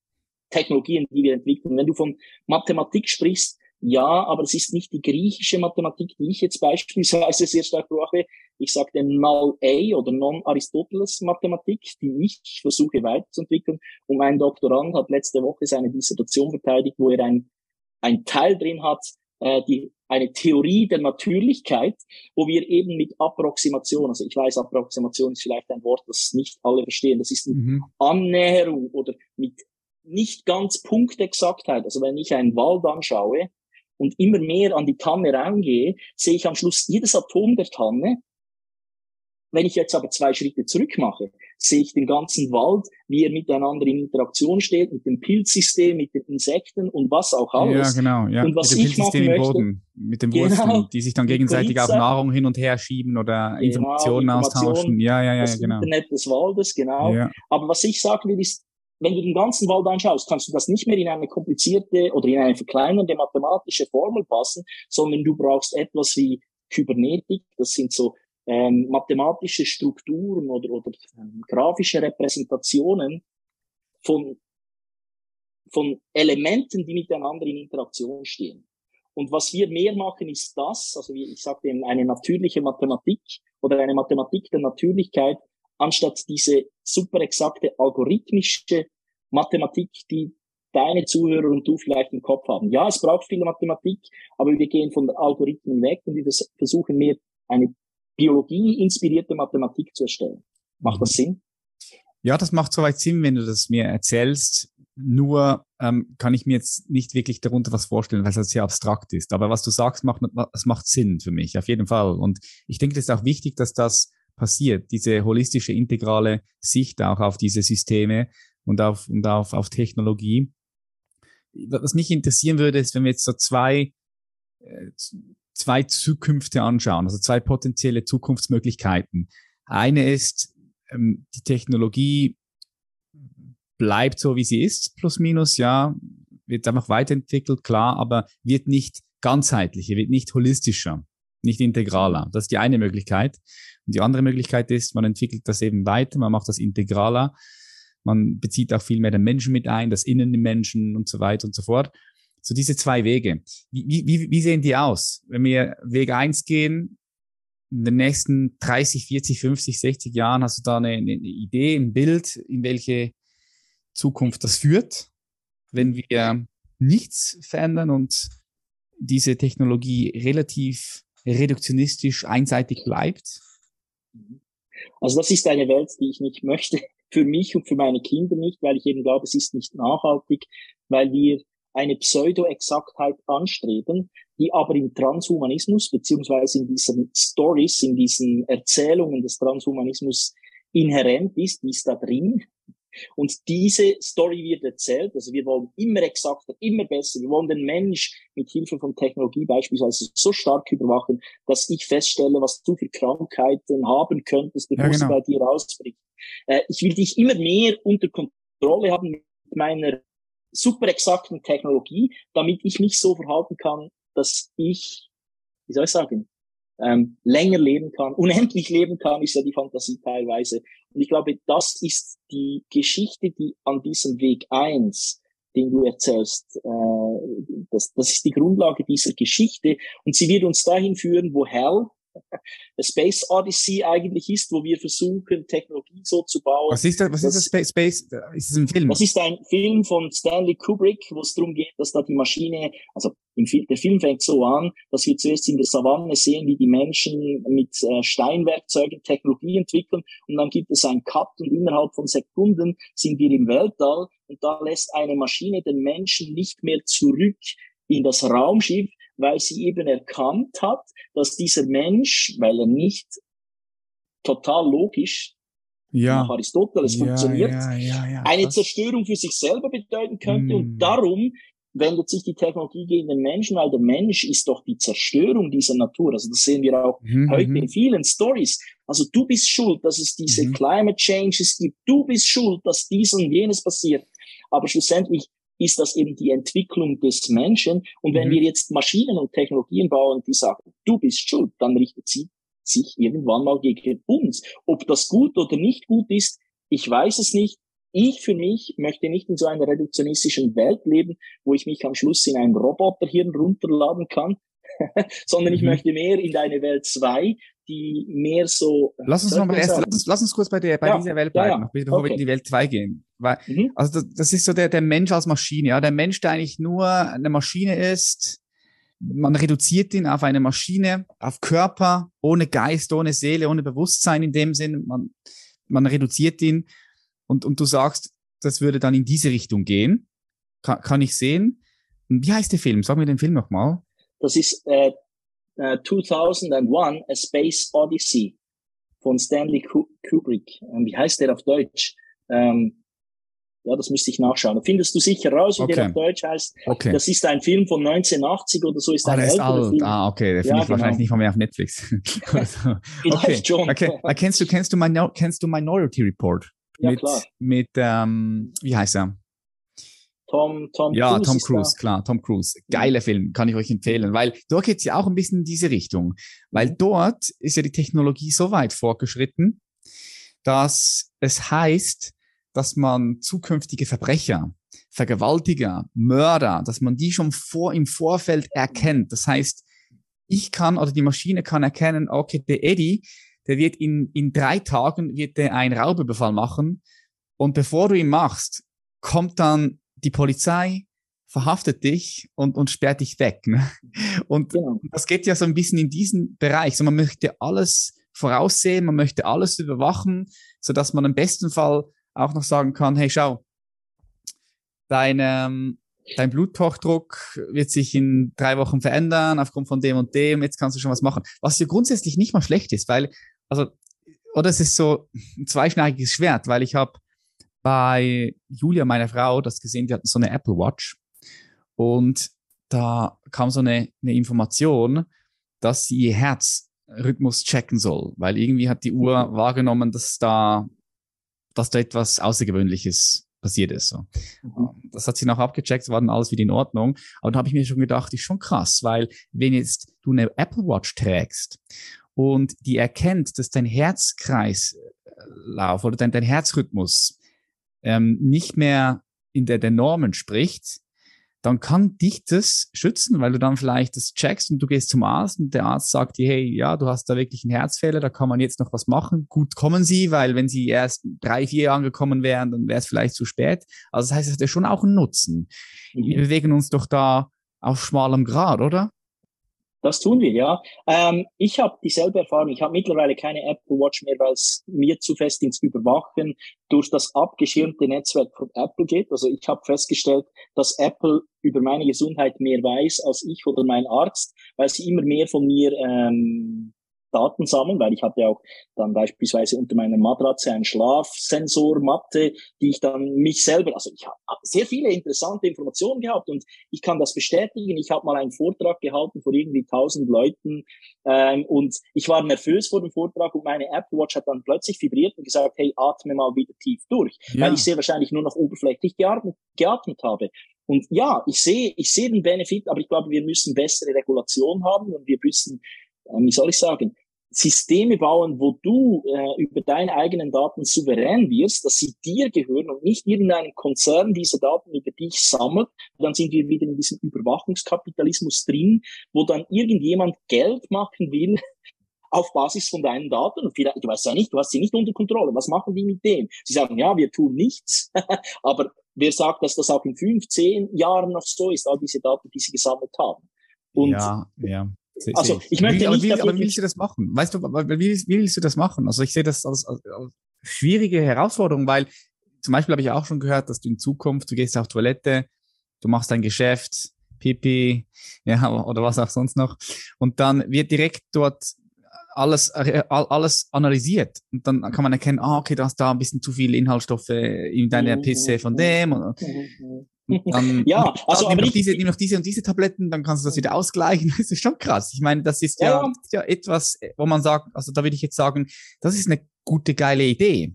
Technologien, die wir entwickeln. Wenn du von Mathematik sprichst, ja, aber es ist nicht die griechische Mathematik, die ich jetzt beispielsweise sehr stark brauche. Ich sage den Null A oder Non-Aristoteles Mathematik, die ich versuche weiterzuentwickeln. Und mein Doktorand hat letzte Woche seine Dissertation verteidigt, wo er ein, ein Teil drin hat, äh, die eine Theorie der Natürlichkeit, wo wir eben mit Approximation, also ich weiß, Approximation ist vielleicht ein Wort, das nicht alle verstehen, das ist mhm. Annäherung oder mit nicht ganz Punktexaktheit. Also wenn ich einen Wald anschaue und immer mehr an die Tanne rangehe, sehe ich am Schluss jedes Atom der Tanne wenn ich jetzt aber zwei Schritte zurück mache, sehe ich den ganzen Wald, wie er miteinander in Interaktion steht, mit dem Pilzsystem, mit den Insekten und was auch alles. Ja, genau. Ja. Und was mit dem ich machen möchte, Boden, mit den Wurzeln, genau, die sich dann gegenseitig auch Nahrung hin und her schieben oder genau, Informationen Information, austauschen. Ja, ja, ja, das genau. Internet des Waldes, genau. Ja. Aber was ich sagen will, ist, wenn du den ganzen Wald anschaust, kannst du das nicht mehr in eine komplizierte oder in eine verkleinernde mathematische Formel passen, sondern du brauchst etwas wie Kybernetik. Das sind so ähm, mathematische Strukturen oder, oder ähm, grafische Repräsentationen von, von Elementen, die miteinander in Interaktion stehen. Und was wir mehr machen, ist das, also wie ich sagte, eine natürliche Mathematik oder eine Mathematik der Natürlichkeit, anstatt diese super exakte algorithmische Mathematik, die deine Zuhörer und du vielleicht im Kopf haben. Ja, es braucht viel Mathematik, aber wir gehen von Algorithmen weg und wir versuchen mehr eine Biologie inspirierte Mathematik zu erstellen. Macht das Sinn? Ja, das macht soweit Sinn, wenn du das mir erzählst. Nur ähm, kann ich mir jetzt nicht wirklich darunter was vorstellen, weil es halt sehr abstrakt ist. Aber was du sagst, macht, es macht Sinn für mich, auf jeden Fall. Und ich denke, es ist auch wichtig, dass das passiert, diese holistische, integrale Sicht auch auf diese Systeme und auf, und auf, auf Technologie. Was mich interessieren würde, ist, wenn wir jetzt so zwei, äh, zwei Zukünfte anschauen, also zwei potenzielle Zukunftsmöglichkeiten. Eine ist, ähm, die Technologie bleibt so, wie sie ist, plus minus, ja, wird einfach weiterentwickelt, klar, aber wird nicht ganzheitlicher, wird nicht holistischer, nicht integraler. Das ist die eine Möglichkeit. Und die andere Möglichkeit ist, man entwickelt das eben weiter, man macht das integraler, man bezieht auch viel mehr den Menschen mit ein, das Innen im Menschen und so weiter und so fort. So diese zwei Wege. Wie, wie, wie sehen die aus? Wenn wir Weg eins gehen, in den nächsten 30, 40, 50, 60 Jahren hast du da eine, eine Idee, ein Bild, in welche Zukunft das führt, wenn wir nichts verändern und diese Technologie relativ reduktionistisch einseitig bleibt? Also das ist eine Welt, die ich nicht möchte, für mich und für meine Kinder nicht, weil ich eben glaube, es ist nicht nachhaltig, weil wir eine Pseudo-Exaktheit anstreben, die aber im Transhumanismus beziehungsweise in diesen Stories, in diesen Erzählungen des Transhumanismus inhärent ist, die ist da drin. Und diese Story wird erzählt. Also wir wollen immer exakter, immer besser. Wir wollen den Mensch mit Hilfe von Technologie beispielsweise so stark überwachen, dass ich feststelle, was du für Krankheiten haben könntest, bevor ja, genau. sie bei dir ausbricht. Äh, ich will dich immer mehr unter Kontrolle haben mit meiner super exakten Technologie, damit ich mich so verhalten kann, dass ich, wie soll ich sagen, ähm, länger leben kann, unendlich leben kann, ist ja die Fantasie teilweise. Und ich glaube, das ist die Geschichte, die an diesem Weg eins, den du erzählst, äh, das, das ist die Grundlage dieser Geschichte. Und sie wird uns dahin führen, wo Hell Space Odyssey eigentlich ist, wo wir versuchen, Technologie so zu bauen. Was ist das? Was ist das Space? Space? Ist es ein Film? Das ist ein Film von Stanley Kubrick, wo es darum geht, dass da die Maschine, also im Film, der Film fängt so an, dass wir zuerst in der Savanne sehen, wie die Menschen mit äh, Steinwerkzeugen Technologie entwickeln und dann gibt es einen Cut und innerhalb von Sekunden sind wir im Weltall und da lässt eine Maschine den Menschen nicht mehr zurück in das Raumschiff, weil sie eben erkannt hat, dass dieser Mensch, weil er nicht total logisch ja. nach Aristoteles ja, funktioniert, ja, eine Zerstörung für sich selber bedeuten könnte. Mm. Und darum wendet sich die Technologie gegen den Menschen, weil der Mensch ist doch die Zerstörung dieser Natur. Also das sehen wir auch mhm. heute mhm. in vielen Stories. Also du bist schuld, dass es diese mhm. Climate Changes gibt. Du bist schuld, dass dies und jenes passiert. Aber schlussendlich ist das eben die Entwicklung des Menschen. Und wenn mhm. wir jetzt Maschinen und Technologien bauen, die sagen, du bist schuld, dann richtet sie sich irgendwann mal gegen uns. Ob das gut oder nicht gut ist, ich weiß es nicht. Ich für mich möchte nicht in so einer reduktionistischen Welt leben, wo ich mich am Schluss in ein Roboterhirn runterladen kann, sondern ich mhm. möchte mehr in eine Welt zwei, die mehr so. Lass uns noch mal erst, lass uns, lass uns kurz bei der, bei ja, dieser Welt bleiben, ja, ja. bevor okay. wir in die Welt 2 gehen. Weil, mhm. also das, das, ist so der, der Mensch als Maschine, ja. Der Mensch, der eigentlich nur eine Maschine ist, man reduziert ihn auf eine Maschine, auf Körper, ohne Geist, ohne Seele, ohne Bewusstsein in dem Sinn. Man, man reduziert ihn und, und du sagst, das würde dann in diese Richtung gehen. Kann, kann ich sehen. Wie heißt der Film? Sag mir den Film nochmal. Das ist äh, 2001 äh, A Space Odyssey von Stanley Kubrick. Ähm, wie heißt der auf Deutsch? Ähm, ja, das müsste ich nachschauen. Findest du sicher raus, wie okay. der auf Deutsch heißt. Okay. Das ist ein Film von 1980 oder so. Ist oh, ein der ist alt. Film. Ah, okay. Der finde ja, ich genau. wahrscheinlich nicht mal mehr auf Netflix. also, okay. Schon. okay. Äh, kennst du, kennst du, kennst du Minority Report? Ja, mit, klar. Mit, ähm, wie heißt er? Tom, Tom ja, Cruise. Ja, Tom Cruise, klar, Tom Cruise. Geiler Film, kann ich euch empfehlen, weil dort geht's ja auch ein bisschen in diese Richtung. Weil mhm. dort ist ja die Technologie so weit fortgeschritten, dass es heißt, dass man zukünftige Verbrecher, Vergewaltiger, Mörder, dass man die schon vor im Vorfeld erkennt. Das heißt, ich kann oder die Maschine kann erkennen, okay, der Eddie, der wird in, in drei Tagen wird der einen Raubüberfall machen. Und bevor du ihn machst, kommt dann die Polizei verhaftet dich und, und sperrt dich weg. Ne? Und genau. das geht ja so ein bisschen in diesen Bereich. So, man möchte alles voraussehen, man möchte alles überwachen, so dass man im besten Fall auch noch sagen kann, hey, schau, dein, ähm, dein Bluthochdruck wird sich in drei Wochen verändern aufgrund von dem und dem, jetzt kannst du schon was machen. Was ja grundsätzlich nicht mal schlecht ist, weil, also, oder es ist so ein zweischneidiges Schwert, weil ich habe bei Julia, meiner Frau, das gesehen, die hatten so eine Apple Watch und da kam so eine, eine Information, dass sie ihr Herzrhythmus checken soll, weil irgendwie hat die Uhr wahrgenommen, dass da, dass da etwas Außergewöhnliches passiert ist. So. Mhm. Das hat sie noch abgecheckt, war dann alles wieder in Ordnung. Aber da habe ich mir schon gedacht, ist schon krass, weil wenn jetzt du eine Apple Watch trägst und die erkennt, dass dein Herzkreislauf oder dein, dein Herzrhythmus ähm, nicht mehr in der, der Normen spricht, dann kann dich das schützen, weil du dann vielleicht das checkst und du gehst zum Arzt und der Arzt sagt dir, hey, ja, du hast da wirklich einen Herzfehler, da kann man jetzt noch was machen. Gut kommen sie, weil wenn sie erst drei, vier Jahre gekommen wären, dann wäre es vielleicht zu spät. Also das heißt, es hat ja schon auch einen Nutzen. Mhm. Wir bewegen uns doch da auf schmalem Grad, oder? Das tun wir, ja. Ähm, ich habe dieselbe Erfahrung. Ich habe mittlerweile keine Apple Watch mehr, weil es mir zu fest ins Überwachen durch das abgeschirmte Netzwerk von Apple geht. Also ich habe festgestellt, dass Apple über meine Gesundheit mehr weiß als ich oder mein Arzt, weil sie immer mehr von mir ähm, Daten sammeln, weil ich hatte auch dann beispielsweise unter meiner Matratze einen Schlafsensormatte, die ich dann mich selber, also ich habe sehr viele interessante Informationen gehabt und ich kann das bestätigen. Ich habe mal einen Vortrag gehalten vor irgendwie tausend Leuten ähm, und ich war nervös vor dem Vortrag und meine Apple Watch hat dann plötzlich vibriert und gesagt, hey, atme mal wieder tief durch, ja. weil ich sehr wahrscheinlich nur noch oberflächlich geatmet, geatmet habe. Und ja, ich sehe, ich sehe den Benefit, aber ich glaube, wir müssen bessere Regulation haben und wir müssen, äh, wie soll ich sagen, Systeme bauen, wo du äh, über deine eigenen Daten souverän wirst, dass sie dir gehören und nicht irgendeinem Konzern diese Daten über dich sammelt, dann sind wir wieder in diesem Überwachungskapitalismus drin, wo dann irgendjemand Geld machen will auf Basis von deinen Daten. Und vielleicht, du weißt ja nicht, du hast sie nicht unter Kontrolle. Was machen die mit dem? Sie sagen, ja, wir tun nichts, aber wer sagt, dass das auch in fünf, zehn Jahren noch so ist, all diese Daten, die sie gesammelt haben? Und ja, ja. Also ich möchte wie, nicht, wie, aber wie willst du das machen? Weißt du, wie, wie willst du das machen? Also ich sehe das als, als, als schwierige Herausforderung, weil zum Beispiel habe ich auch schon gehört, dass du in Zukunft, du gehst auf Toilette, du machst dein Geschäft, Pipi, ja, oder was auch sonst noch, und dann wird direkt dort alles, alles analysiert. Und dann kann man erkennen, ah, okay, da hast da ein bisschen zu viele Inhaltsstoffe in deiner mhm, Pisse von dem. Dann ja, also nimm noch, diese, nimm noch diese und diese Tabletten, dann kannst du das wieder ausgleichen. Das ist schon krass. Ich meine, das ist ja, ja, ja etwas, wo man sagt, also da würde ich jetzt sagen, das ist eine gute, geile Idee.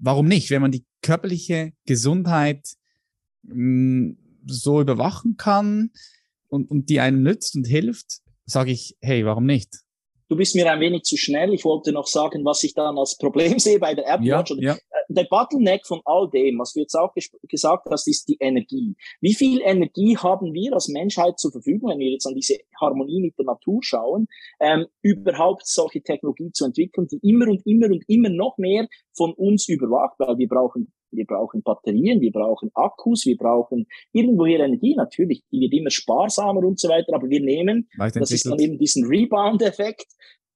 Warum nicht? Wenn man die körperliche Gesundheit mh, hm, so überwachen kann und, und die einem nützt und hilft, sage ich, hey, warum nicht? Du bist mir ein wenig zu schnell. Ich wollte noch sagen, was ich dann als Problem sehe bei der Apple Watch. Ja, ja. Der Bottleneck von all dem, was du jetzt auch gesagt hast, ist die Energie. Wie viel Energie haben wir als Menschheit zur Verfügung, wenn wir jetzt an diese Harmonie mit der Natur schauen, ähm, überhaupt solche Technologie zu entwickeln, die immer und immer und immer noch mehr von uns überwacht, weil wir brauchen wir brauchen Batterien, wir brauchen Akkus, wir brauchen irgendwoher Energie. Natürlich, die wird immer sparsamer und so weiter, aber wir nehmen, das ist dann eben diesen Rebound-Effekt,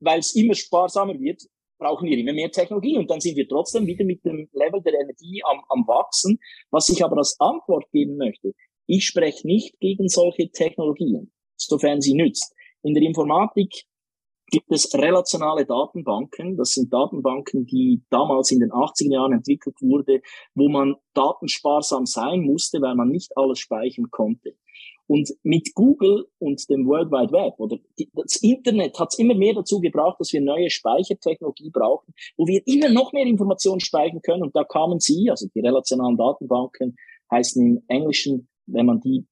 weil es immer sparsamer wird, brauchen wir immer mehr Technologie und dann sind wir trotzdem wieder mit dem Level der Energie am, am Wachsen. Was ich aber als Antwort geben möchte, ich spreche nicht gegen solche Technologien, sofern sie nützt. In der Informatik gibt es relationale Datenbanken. Das sind Datenbanken, die damals in den 80er Jahren entwickelt wurde, wo man datensparsam sein musste, weil man nicht alles speichern konnte. Und mit Google und dem World Wide Web oder das Internet hat es immer mehr dazu gebracht, dass wir neue Speichertechnologie brauchen, wo wir immer noch mehr Informationen speichern können. Und da kamen sie, also die relationalen Datenbanken heißen im Englischen, wenn man die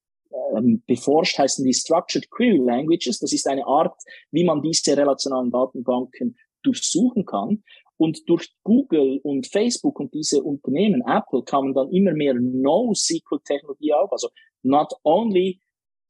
ähm, beforscht, heißen die Structured Query Languages. Das ist eine Art, wie man diese relationalen Datenbanken durchsuchen kann. Und durch Google und Facebook und diese Unternehmen, Apple, kamen dann immer mehr No-SQL-Technologie auf, also not only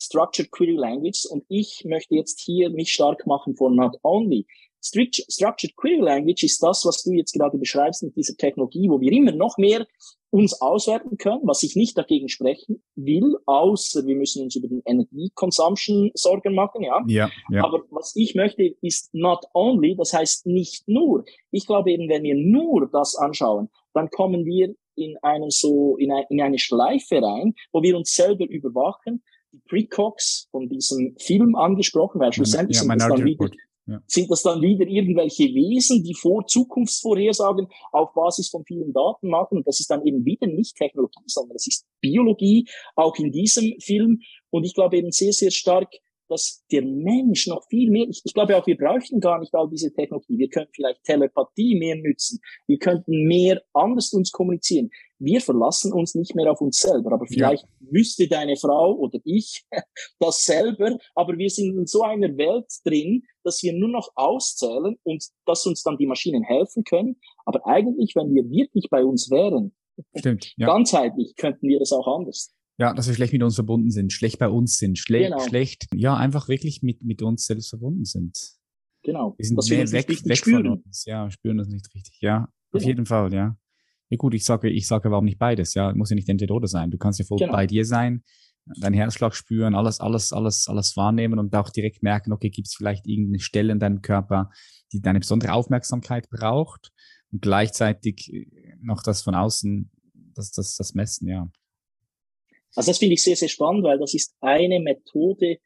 Structured Query Language. Und ich möchte jetzt hier mich stark machen vor not only. Structured Query Language ist das, was du jetzt gerade beschreibst mit dieser Technologie, wo wir immer noch mehr uns auswerten können, was ich nicht dagegen sprechen will, außer wir müssen uns über den Energieconsumption Sorgen machen, ja. ja. Ja, Aber was ich möchte, ist not only, das heißt nicht nur. Ich glaube eben, wenn wir nur das anschauen, dann kommen wir in einem so, in, ein, in eine Schleife rein, wo wir uns selber überwachen, Precox von diesem Film angesprochen, weil schlussendlich ja, sind das dann wieder, ja. sind das dann wieder irgendwelche Wesen, die vor Zukunftsvorhersagen auf Basis von vielen Daten machen. Und das ist dann eben wieder nicht Technologie, sondern das ist Biologie, auch in diesem Film. Und ich glaube eben sehr, sehr stark, dass der Mensch noch viel mehr, ich, ich glaube auch, wir bräuchten gar nicht all diese Technologie. Wir könnten vielleicht Telepathie mehr nützen. Wir könnten mehr anders uns kommunizieren. Wir verlassen uns nicht mehr auf uns selber. Aber vielleicht ja. wüsste deine Frau oder ich das selber. Aber wir sind in so einer Welt drin, dass wir nur noch auszählen und dass uns dann die Maschinen helfen können. Aber eigentlich, wenn wir wirklich bei uns wären, Stimmt, ja. ganzheitlich, könnten wir das auch anders. Ja, dass wir schlecht mit uns verbunden sind, schlecht bei uns sind, schle genau. schlecht, ja, einfach wirklich mit, mit uns selbst verbunden sind. Genau. Wir sind dass mehr weg, weg spüren. von uns. Ja, spüren das nicht richtig. Ja, genau. auf jeden Fall, ja. Ja gut, ich sage, ich sage, warum nicht beides? Ja, muss ja nicht entweder oder sein. Du kannst ja voll genau. bei dir sein, deinen Herzschlag spüren, alles, alles, alles, alles wahrnehmen und auch direkt merken, okay, gibt es vielleicht irgendeine Stelle in deinem Körper, die deine besondere Aufmerksamkeit braucht und gleichzeitig noch das von außen, das, das, das Messen, ja. Also das finde ich sehr, sehr spannend, weil das ist eine Methode,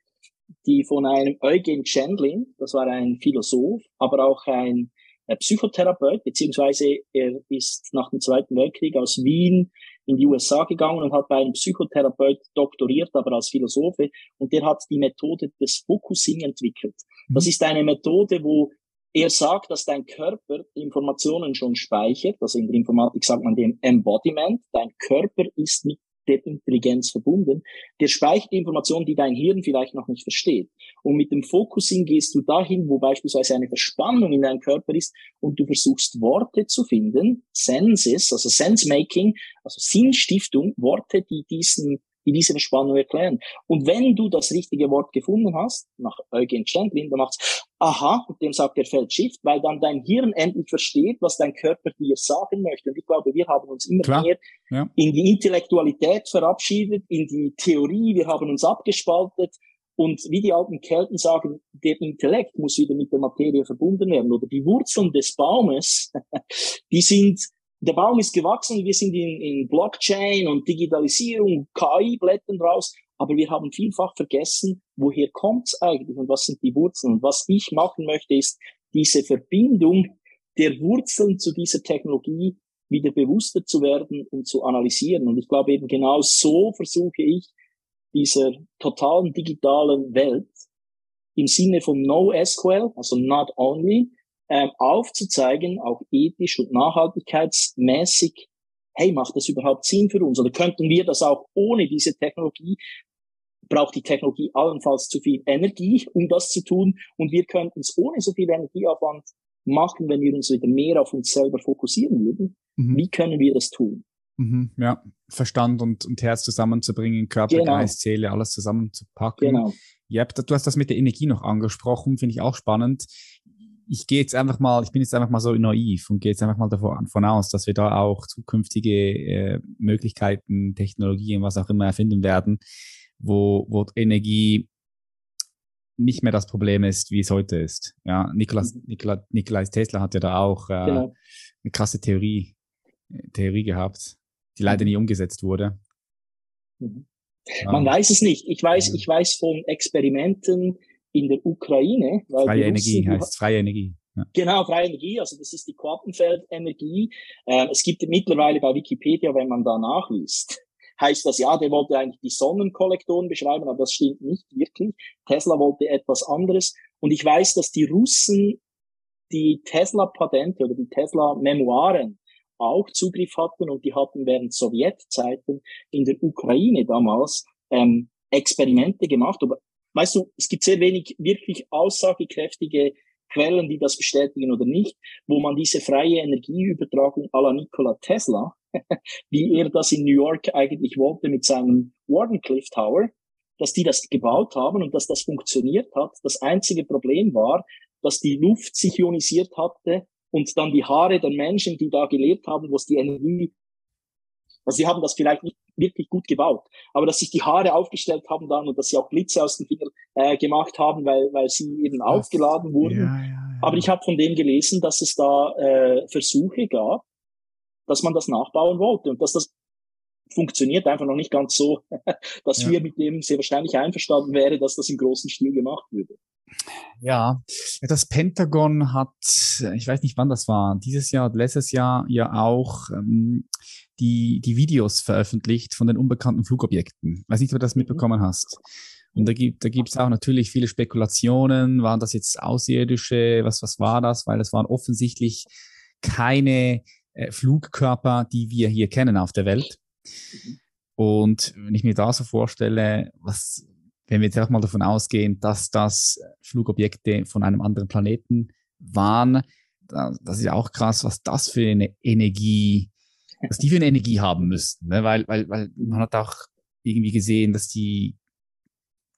die von einem Eugen Chandlin, das war ein Philosoph, aber auch ein äh, Psychotherapeut, beziehungsweise er ist nach dem Zweiten Weltkrieg aus Wien in die USA gegangen und hat bei einem Psychotherapeut doktoriert, aber als Philosophe. Und der hat die Methode des Focusing entwickelt. Das mhm. ist eine Methode, wo er sagt, dass dein Körper Informationen schon speichert. Also in der Informatik sagt man dem Embodiment. Dein Körper ist mit der Intelligenz verbunden. Der speichert Informationen, die dein Hirn vielleicht noch nicht versteht. Und mit dem Focusing gehst du dahin, wo beispielsweise eine Verspannung in deinem Körper ist und du versuchst Worte zu finden, Senses, also Sense-Making, also Sinnstiftung, Worte, die diesen die diese Verspannung erklären. Und wenn du das richtige Wort gefunden hast, nach Eugen Chandlin, dann macht's aha, und dem sagt der Feldshift, weil dann dein Hirn endlich versteht, was dein Körper dir sagen möchte. Und ich glaube, wir haben uns immer Klar, mehr ja. in die Intellektualität verabschiedet, in die Theorie, wir haben uns abgespaltet. Und wie die alten Kelten sagen, der Intellekt muss wieder mit der Materie verbunden werden. Oder die Wurzeln des Baumes, die sind der Baum ist gewachsen, wir sind in, in Blockchain und Digitalisierung, KI blättern raus, aber wir haben vielfach vergessen, woher kommt's eigentlich und was sind die Wurzeln. Und was ich machen möchte, ist diese Verbindung der Wurzeln zu dieser Technologie wieder bewusster zu werden und zu analysieren. Und ich glaube eben genau so versuche ich dieser totalen digitalen Welt im Sinne von No SQL, also not only, ähm, aufzuzeigen, auch ethisch und nachhaltigkeitsmäßig, hey, macht das überhaupt Sinn für uns? Oder könnten wir das auch ohne diese Technologie? Braucht die Technologie allenfalls zu viel Energie, um das zu tun? Und wir könnten es ohne so viel Energieaufwand machen, wenn wir uns wieder mehr auf uns selber fokussieren würden. Mhm. Wie können wir das tun? Mhm, ja, Verstand und, und Herz zusammenzubringen, Körper, genau. Geist, Seele, alles zusammenzupacken. Genau. Ja, du hast das mit der Energie noch angesprochen, finde ich auch spannend ich gehe jetzt einfach mal, ich bin jetzt einfach mal so naiv und gehe jetzt einfach mal davon aus, dass wir da auch zukünftige äh, Möglichkeiten, Technologien, was auch immer erfinden werden, wo, wo Energie nicht mehr das Problem ist, wie es heute ist. Ja, Nikolaus, mhm. Nikola, Nikolai Tesla hat ja da auch äh, genau. eine krasse Theorie, äh, Theorie gehabt, die leider nie umgesetzt wurde. Mhm. Man ja. weiß es nicht. Ich weiß, ich weiß von Experimenten, in der Ukraine. freie Energie Russen, heißt freie Energie. Ja. Genau, freie Energie, also das ist die Quantenfeldenergie. Äh, es gibt mittlerweile bei Wikipedia, wenn man da nachliest, heißt das, ja, der wollte eigentlich die Sonnenkollektoren beschreiben, aber das stimmt nicht wirklich. Tesla wollte etwas anderes. Und ich weiß, dass die Russen die Tesla-Patente oder die Tesla-Memoiren auch Zugriff hatten und die hatten während Sowjetzeiten in der Ukraine damals ähm, Experimente gemacht, aber weißt du, es gibt sehr wenig wirklich aussagekräftige Quellen, die das bestätigen oder nicht, wo man diese freie Energieübertragung à la Nikola Tesla, wie er das in New York eigentlich wollte mit seinem Wardenclyffe Tower, dass die das gebaut haben und dass das funktioniert hat. Das einzige Problem war, dass die Luft sich ionisiert hatte und dann die Haare der Menschen, die da gelebt haben, wo es die Energie also sie haben das vielleicht nicht wirklich gut gebaut, aber dass sich die Haare aufgestellt haben dann und dass sie auch Blitze aus den Fingern äh, gemacht haben, weil, weil sie eben Was? aufgeladen wurden. Ja, ja, ja. Aber ich habe von dem gelesen, dass es da äh, Versuche gab, dass man das nachbauen wollte und dass das funktioniert einfach noch nicht ganz so, dass wir mit dem sehr wahrscheinlich einverstanden wäre, dass das im großen Stil gemacht würde. Ja, das Pentagon hat, ich weiß nicht wann das war, dieses Jahr, letztes Jahr ja auch ähm, die, die Videos veröffentlicht von den unbekannten Flugobjekten. Weiß nicht, ob du das mhm. mitbekommen hast. Und da gibt da gibt's auch natürlich viele Spekulationen. Waren das jetzt Außerirdische? Was, was war das? Weil es waren offensichtlich keine äh, Flugkörper, die wir hier kennen auf der Welt. Mhm. Und wenn ich mir da so vorstelle, was, wenn wir jetzt auch mal davon ausgehen, dass das Flugobjekte von einem anderen Planeten waren, das ist ja auch krass, was das für eine Energie, was die für eine Energie haben müssten, ne? weil, weil, weil man hat auch irgendwie gesehen, dass die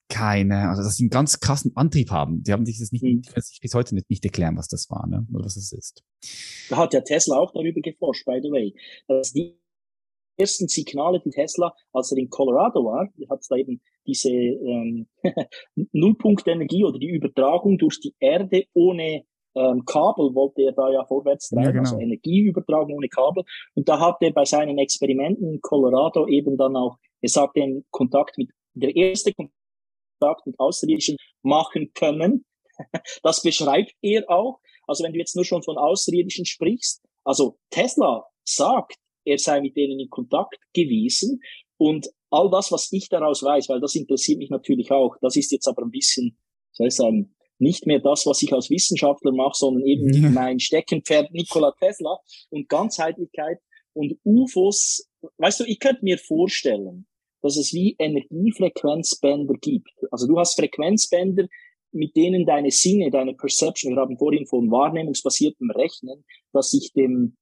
keine, also dass sie einen ganz krassen Antrieb haben. Die haben sich das nicht, mhm. die können sich bis heute nicht, nicht erklären, was das war, ne? oder was es ist. Da hat ja Tesla auch darüber geforscht, by the way, dass die ersten Signale, die Tesla, als er in Colorado war, hat es da eben diese ähm, Nullpunktenergie oder die Übertragung durch die Erde ohne ähm, Kabel wollte er da ja vorwärts treiben, ja, genau. also Energieübertragung ohne Kabel. Und da hat er bei seinen Experimenten in Colorado eben dann auch, er sagt den Kontakt mit, der erste Kontakt mit Außerirdischen machen können. Das beschreibt er auch. Also wenn du jetzt nur schon von Außerirdischen sprichst, also Tesla sagt, er sei mit denen in Kontakt gewesen und all das, was ich daraus weiß, weil das interessiert mich natürlich auch, das ist jetzt aber ein bisschen, soll ich sagen, nicht mehr das, was ich als Wissenschaftler mache, sondern eben ja. mein Steckenpferd Nikola Tesla und Ganzheitlichkeit und UFOs. Weißt du, ich könnte mir vorstellen, dass es wie Energiefrequenzbänder gibt. Also du hast Frequenzbänder, mit denen deine Sinne, deine Perception, wir haben vorhin von wahrnehmungsbasiertem Rechnen, dass sich dem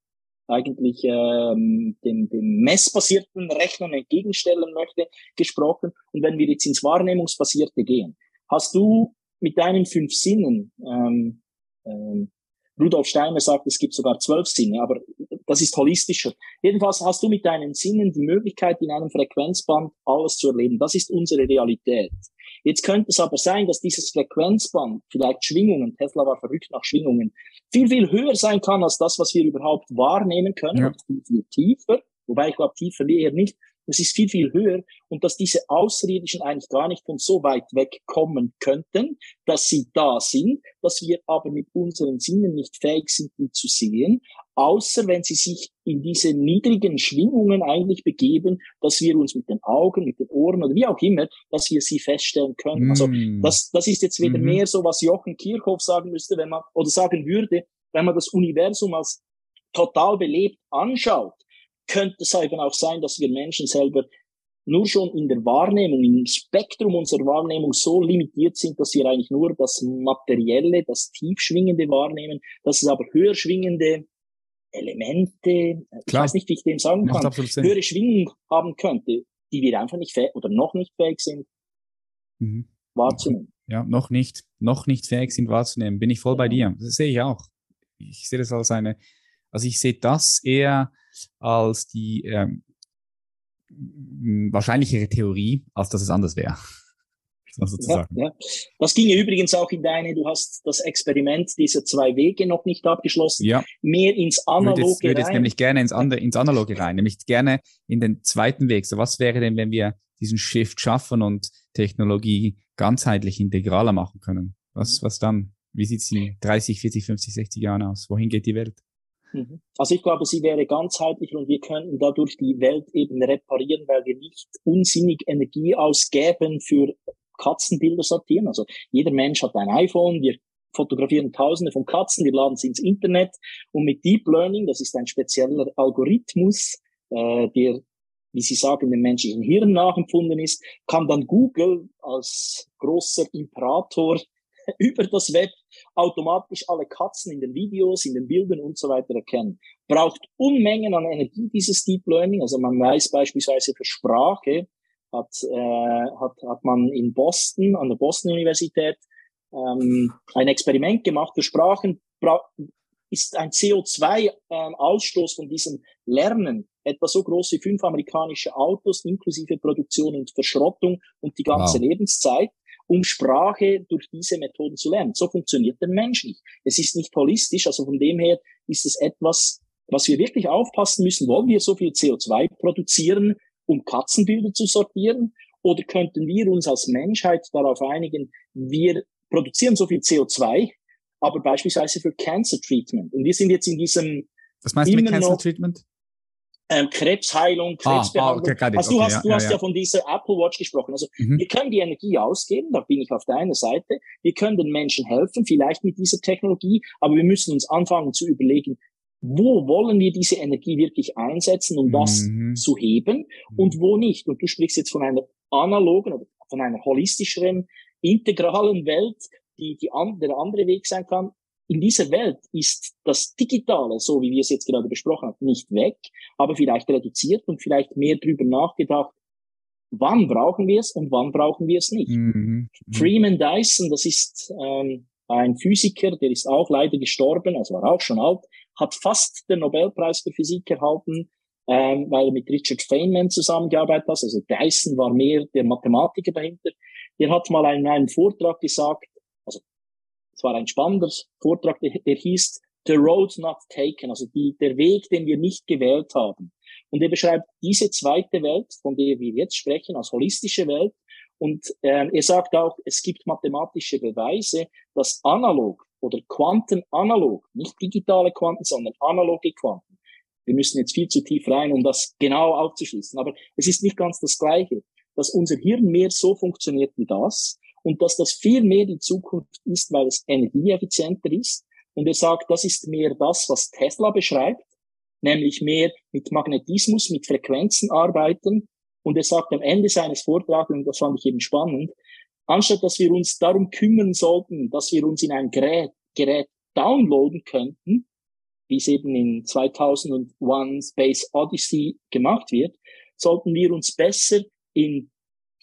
eigentlich ähm, dem, dem messbasierten Rechnen entgegenstellen möchte, gesprochen. Und wenn wir jetzt ins Wahrnehmungsbasierte gehen, hast du mit deinen fünf Sinnen, ähm, ähm, Rudolf Steiner sagt, es gibt sogar zwölf Sinne, aber das ist holistischer. Jedenfalls hast du mit deinen Sinnen die Möglichkeit, in einem Frequenzband alles zu erleben. Das ist unsere Realität. Jetzt könnte es aber sein, dass dieses Frequenzband, vielleicht Schwingungen, Tesla war verrückt nach Schwingungen, viel, viel höher sein kann als das, was wir überhaupt wahrnehmen können, ja. viel, viel tiefer, wobei ich glaube, tiefer eher nicht, es ist viel, viel höher und dass diese Außerirdischen eigentlich gar nicht von so weit weg kommen könnten, dass sie da sind, dass wir aber mit unseren Sinnen nicht fähig sind, die zu sehen, außer wenn sie sich in diese niedrigen Schwingungen eigentlich begeben, dass wir uns mit den Augen, mit den Ohren oder wie auch immer, dass wir sie feststellen können. Also mm. Also das, das ist jetzt wieder mm mehr so, was Jochen Kirchhoff sagen müsste, wenn man, oder sagen würde, wenn man das Universum als total belebt anschaut, könnte es eben auch sein, dass wir Menschen selber nur schon in der Wahrnehmung, im Spektrum unserer Wahrnehmung so limitiert sind, dass wir eigentlich nur das Materielle, das Tiefschwingende wahrnehmen, dass es aber höher schwingende Elemente, Klar. ich weiß nicht, wie ich dem sagen kann, höhere Schwingung haben könnte, die wir einfach nicht fähig oder noch nicht fähig sind mhm. wahrzunehmen. Ja, noch nicht, noch nicht fähig sind wahrzunehmen. Bin ich voll bei dir. Das sehe ich auch. Ich sehe das als eine, also ich sehe das eher als die ähm, wahrscheinlichere Theorie, als dass es anders wäre. Ja, ja. Das ginge übrigens auch in deine, du hast das Experiment dieser zwei Wege noch nicht abgeschlossen, ja. mehr ins Analoge ich würde jetzt, nämlich gerne ins, andere, ins Analoge rein, nämlich gerne in den zweiten Weg. So was wäre denn, wenn wir diesen Shift schaffen und Technologie ganzheitlich integraler machen können? Was, was dann? Wie sieht es in 30, 40, 50, 60 Jahren aus? Wohin geht die Welt? Mhm. Also ich glaube, sie wäre ganzheitlicher und wir könnten dadurch die Welt eben reparieren, weil wir nicht unsinnig Energie ausgeben für Katzenbilder sortieren. Also jeder Mensch hat ein iPhone, wir fotografieren Tausende von Katzen, wir laden sie ins Internet und mit Deep Learning, das ist ein spezieller Algorithmus, äh, der, wie Sie sagen, dem menschlichen Hirn nachempfunden ist, kann dann Google als großer Imperator über das Web automatisch alle Katzen in den Videos, in den Bildern und so weiter erkennen. Braucht Unmengen an Energie dieses Deep Learning. Also man weiß beispielsweise für Sprache hat, äh, hat, hat man in Boston, an der Boston Universität, ähm, ein Experiment gemacht für Sprachen. Ist ein CO2-Ausstoß ähm, von diesem Lernen etwa so groß wie fünf amerikanische Autos inklusive Produktion und Verschrottung und die ganze wow. Lebenszeit um Sprache durch diese Methoden zu lernen. So funktioniert der Mensch nicht. Es ist nicht holistisch, also von dem her ist es etwas, was wir wirklich aufpassen müssen, wollen wir so viel CO2 produzieren, um Katzenbilder zu sortieren? Oder könnten wir uns als Menschheit darauf einigen, wir produzieren so viel CO2, aber beispielsweise für Cancer Treatment. Und wir sind jetzt in diesem. Was meinst du mit Cancer Treatment? Ähm, Krebsheilung, Krebsbehandlung. Ah, ah, okay, also du okay, hast, ja, du hast ja, ja. von dieser Apple Watch gesprochen. Also mhm. wir können die Energie ausgeben, da bin ich auf deiner Seite. Wir können den Menschen helfen, vielleicht mit dieser Technologie, aber wir müssen uns anfangen zu überlegen, wo wollen wir diese Energie wirklich einsetzen, um das mhm. zu heben und mhm. wo nicht. Und du sprichst jetzt von einer analogen oder von einer holistischeren, integralen Welt, die, die an, der andere Weg sein kann. In dieser Welt ist das Digitale, so wie wir es jetzt gerade besprochen haben, nicht weg, aber vielleicht reduziert und vielleicht mehr drüber nachgedacht, wann brauchen wir es und wann brauchen wir es nicht. Mhm. Freeman Dyson, das ist ähm, ein Physiker, der ist auch leider gestorben, also war auch schon alt, hat fast den Nobelpreis für Physik erhalten, ähm, weil er mit Richard Feynman zusammengearbeitet hat. Also Dyson war mehr der Mathematiker dahinter. Der hat mal in einem Vortrag gesagt, es war ein spannender Vortrag, der, der hieß The Road Not Taken, also die, der Weg, den wir nicht gewählt haben. Und er beschreibt diese zweite Welt, von der wir jetzt sprechen, als holistische Welt. Und ähm, er sagt auch, es gibt mathematische Beweise, dass analog oder quantenanalog, nicht digitale Quanten, sondern analoge Quanten. Wir müssen jetzt viel zu tief rein, um das genau aufzuschließen. Aber es ist nicht ganz das Gleiche, dass unser Hirn mehr so funktioniert wie das und dass das viel mehr die Zukunft ist, weil es energieeffizienter ist. Und er sagt, das ist mehr das, was Tesla beschreibt, nämlich mehr mit Magnetismus, mit Frequenzen arbeiten. Und er sagt am Ende seines Vortrags, und das fand ich eben spannend, anstatt dass wir uns darum kümmern sollten, dass wir uns in ein Gerät, Gerät downloaden könnten, wie es eben in 2001 Space Odyssey gemacht wird, sollten wir uns besser in,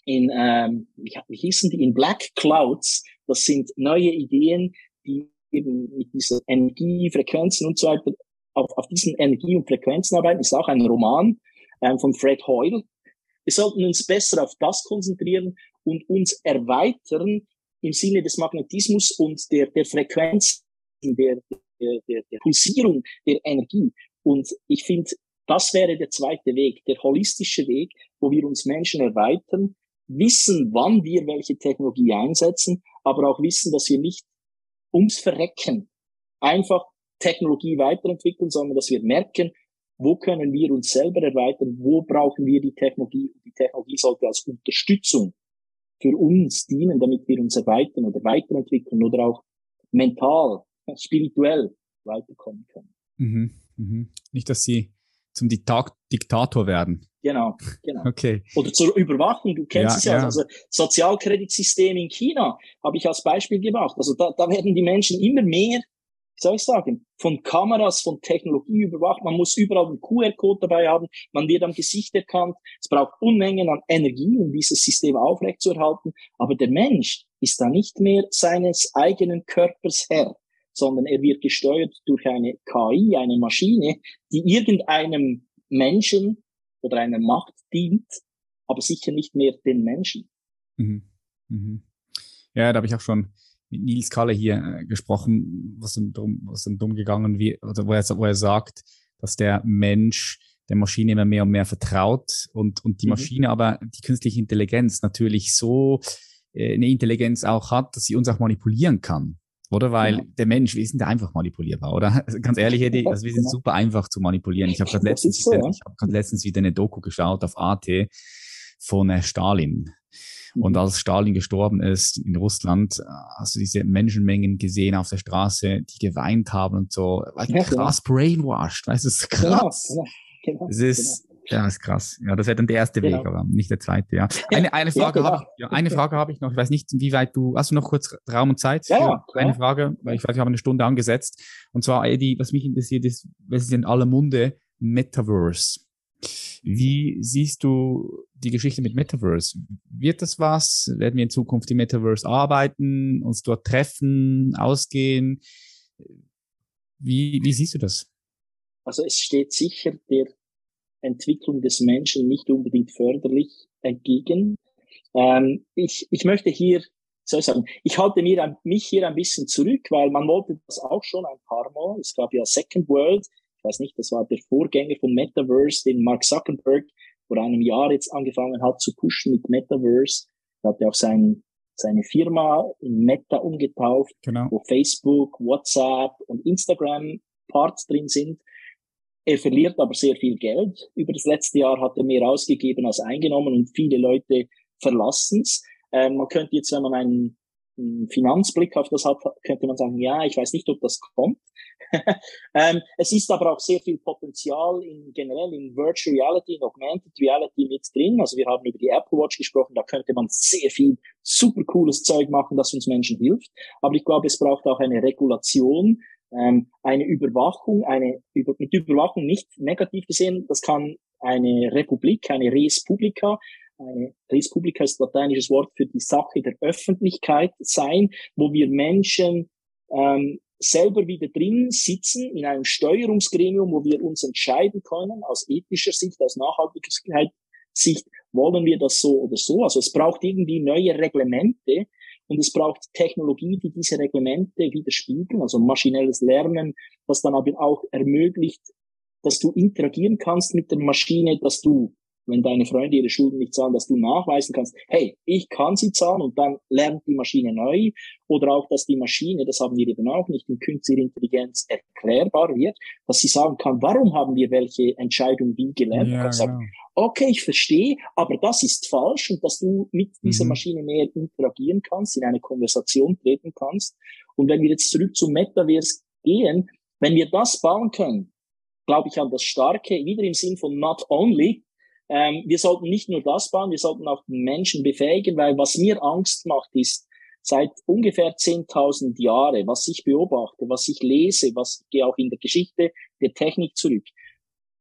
in ähm, wie, hießen die, in Black Clouds, das sind neue Ideen, die eben mit dieser Energie, Frequenzen und so weiter, auf, auf diesen Energie- und Frequenzen arbeiten, ist auch ein Roman ähm, von Fred Hoyle. Wir sollten uns besser auf das konzentrieren und uns erweitern im Sinne des Magnetismus und der, der Frequenz, der, der, der, der Pulsierung der Energie. Und ich finde, das wäre der zweite Weg, der holistische Weg, wo wir uns Menschen erweitern, wissen, wann wir welche Technologie einsetzen, aber auch wissen, dass wir nicht ums Verrecken einfach Technologie weiterentwickeln, sondern dass wir merken, wo können wir uns selber erweitern, wo brauchen wir die Technologie. Die Technologie sollte als Unterstützung für uns dienen, damit wir uns erweitern oder weiterentwickeln oder auch mental, spirituell weiterkommen können. Mhm, mhm. Nicht, dass sie zum Diktat Diktator werden. Genau, genau. Okay. Oder zur Überwachung, du kennst ja, es ja, ja. also Sozialkreditsystem in China habe ich als Beispiel gemacht. Also da, da werden die Menschen immer mehr wie soll ich sagen, von Kameras, von Technologie überwacht. Man muss überall einen QR-Code dabei haben. Man wird am Gesicht erkannt. Es braucht Unmengen an Energie, um dieses System aufrechtzuerhalten. Aber der Mensch ist da nicht mehr seines eigenen Körpers Herr, sondern er wird gesteuert durch eine KI, eine Maschine, die irgendeinem Menschen oder einer Macht dient, aber sicher nicht mehr den Menschen. Mhm. Mhm. Ja, da habe ich auch schon mit Nils Kalle hier äh, gesprochen, was dann drum, was dann dumm gegangen oder wo er, wo er sagt, dass der Mensch der Maschine immer mehr und mehr vertraut und, und die mhm. Maschine aber die künstliche Intelligenz natürlich so äh, eine Intelligenz auch hat, dass sie uns auch manipulieren kann. Oder? Weil ja. der Mensch, wir sind ja einfach manipulierbar, oder? Ganz ehrlich, Eddie, also wir sind super einfach zu manipulieren. Ich habe gerade letztens, so, ich hab letztens wieder eine Doku geschaut auf AT von äh, Stalin. Und mhm. als Stalin gestorben ist in Russland, äh, hast du diese Menschenmengen gesehen auf der Straße, die geweint haben und so. Krass genau. brainwashed, weißt du, ist genau, krass. Genau, genau, das ist, genau. Ja, ist krass. Ja, das wäre dann der erste genau. Weg, aber nicht der zweite, ja. Eine, eine Frage ja, habe ich, ja, eine Frage habe ich noch. Ich weiß nicht, wie weit du, hast du noch kurz Raum und Zeit ja, für eine Frage? Weil ich weiß, wir haben eine Stunde angesetzt. Und zwar, Eddie, was mich interessiert ist, was ist in aller Munde? Metaverse. Wie siehst du die Geschichte mit Metaverse? Wird das was? Werden wir in Zukunft im Metaverse arbeiten, uns dort treffen, ausgehen? Wie, wie siehst du das? Also es steht sicher der Entwicklung des Menschen nicht unbedingt förderlich entgegen. Ähm, ich, ich möchte hier, soll ich sagen, ich halte mir mich hier ein bisschen zurück, weil man wollte das auch schon ein paar Mal. Es gab ja Second World, weiß nicht, das war der Vorgänger von Metaverse, den Mark Zuckerberg vor einem Jahr jetzt angefangen hat zu pushen mit Metaverse. Er hat ja auch sein, seine Firma in Meta umgetauft, genau. wo Facebook, WhatsApp und Instagram Parts drin sind. Er verliert aber sehr viel Geld. Über das letzte Jahr hat er mehr ausgegeben als eingenommen und viele Leute verlassen es. Ähm, man könnte jetzt, wenn man einen, Finanzblick auf das hat, könnte man sagen, ja, ich weiß nicht, ob das kommt. ähm, es ist aber auch sehr viel Potenzial in generell in Virtual Reality, in Augmented Reality mit drin. Also wir haben über die Apple Watch gesprochen, da könnte man sehr viel super cooles Zeug machen, das uns Menschen hilft. Aber ich glaube, es braucht auch eine Regulation, ähm, eine Überwachung, eine über, mit Überwachung nicht negativ gesehen, das kann eine Republik, eine Res Publica, eine Res Publica ist lateinisches Wort für die Sache der Öffentlichkeit sein, wo wir Menschen ähm, selber wieder drin sitzen in einem Steuerungsgremium, wo wir uns entscheiden können, aus ethischer Sicht, aus Nachhaltigkeitssicht, wollen wir das so oder so. Also es braucht irgendwie neue Reglemente und es braucht Technologie, die diese Reglemente widerspiegeln, also maschinelles Lernen, das dann aber auch ermöglicht, dass du interagieren kannst mit der Maschine, dass du wenn deine Freunde ihre Schulden nicht zahlen, dass du nachweisen kannst, hey, ich kann sie zahlen und dann lernt die Maschine neu. Oder auch, dass die Maschine, das haben wir eben auch nicht in künstlicher Intelligenz erklärbar wird, dass sie sagen kann, warum haben wir welche Entscheidung wie gelernt? Ja, sagen, genau. okay, ich verstehe, aber das ist falsch und dass du mit dieser mhm. Maschine mehr interagieren kannst, in eine Konversation treten kannst. Und wenn wir jetzt zurück zum Metaverse gehen, wenn wir das bauen können, glaube ich an das Starke, wieder im Sinn von not only, ähm, wir sollten nicht nur das bauen, wir sollten auch den Menschen befähigen, weil was mir Angst macht, ist seit ungefähr 10.000 Jahre, was ich beobachte, was ich lese, was ich gehe auch in der Geschichte der Technik zurück,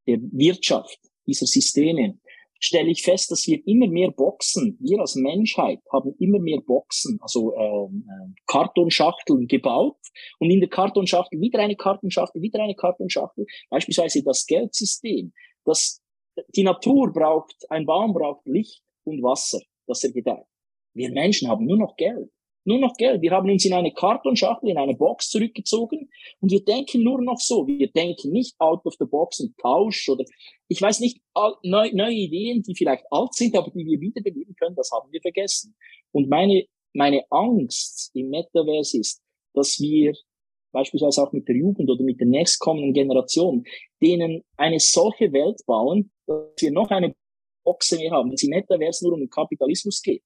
der Wirtschaft, dieser Systeme, stelle ich fest, dass wir immer mehr Boxen, wir als Menschheit haben immer mehr Boxen, also ähm, äh, Kartonschachteln gebaut und in der Kartonschachtel wieder eine Kartonschachtel, wieder eine Kartonschachtel, beispielsweise das Geldsystem, das die Natur braucht, ein Baum braucht Licht und Wasser, dass er gedeiht. Wir Menschen haben nur noch Geld. Nur noch Geld. Wir haben uns in eine Kartonschachtel, in eine Box zurückgezogen und wir denken nur noch so. Wir denken nicht out of the box und Tausch oder ich weiß nicht, neue, neue Ideen, die vielleicht alt sind, aber die wir wiederbeleben können, das haben wir vergessen. Und meine, meine Angst im Metaverse ist, dass wir beispielsweise auch mit der Jugend oder mit der nächstkommenden Generation, denen eine solche Welt bauen, dass wir noch eine Boxe mehr haben. Wenn sie Metaverse nur um den Kapitalismus geht,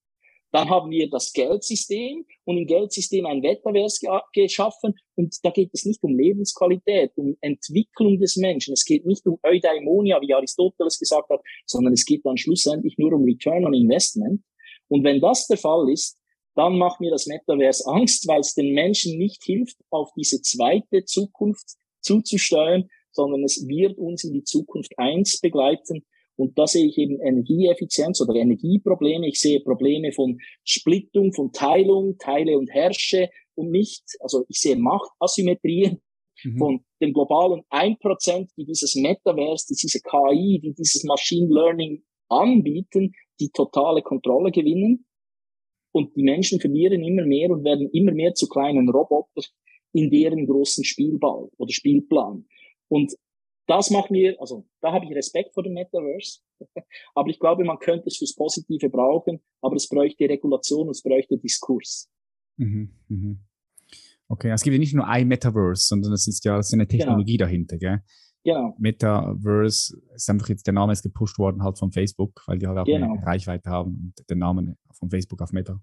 dann haben wir das Geldsystem und im Geldsystem ein Metaverse geschaffen und da geht es nicht um Lebensqualität, um Entwicklung des Menschen. Es geht nicht um Eudaimonia, wie Aristoteles gesagt hat, sondern es geht dann schlussendlich nur um Return on Investment. Und wenn das der Fall ist, dann macht mir das Metaverse Angst, weil es den Menschen nicht hilft, auf diese zweite Zukunft zuzusteuern, sondern es wird uns in die Zukunft eins begleiten. Und da sehe ich eben Energieeffizienz oder Energieprobleme. Ich sehe Probleme von Splittung, von Teilung, Teile und Herrsche und nicht, also ich sehe Machtasymmetrien mhm. von dem globalen 1%, die dieses Metaverse, die diese KI, die dieses Machine Learning anbieten, die totale Kontrolle gewinnen und die Menschen verlieren immer mehr und werden immer mehr zu kleinen Robotern in deren großen Spielball oder Spielplan. Und das macht mir, also da habe ich Respekt vor dem Metaverse, aber ich glaube, man könnte es fürs Positive brauchen, aber es bräuchte Regulation, es bräuchte Diskurs. Mhm, mhm. Okay, es gibt ja nicht nur ein Metaverse, sondern es ist ja es ist eine genau. Technologie genau. dahinter, gell? Genau. Metaverse ist einfach jetzt, der Name ist gepusht worden halt von Facebook, weil die halt auch genau. eine Reichweite haben und den Namen von Facebook auf Meta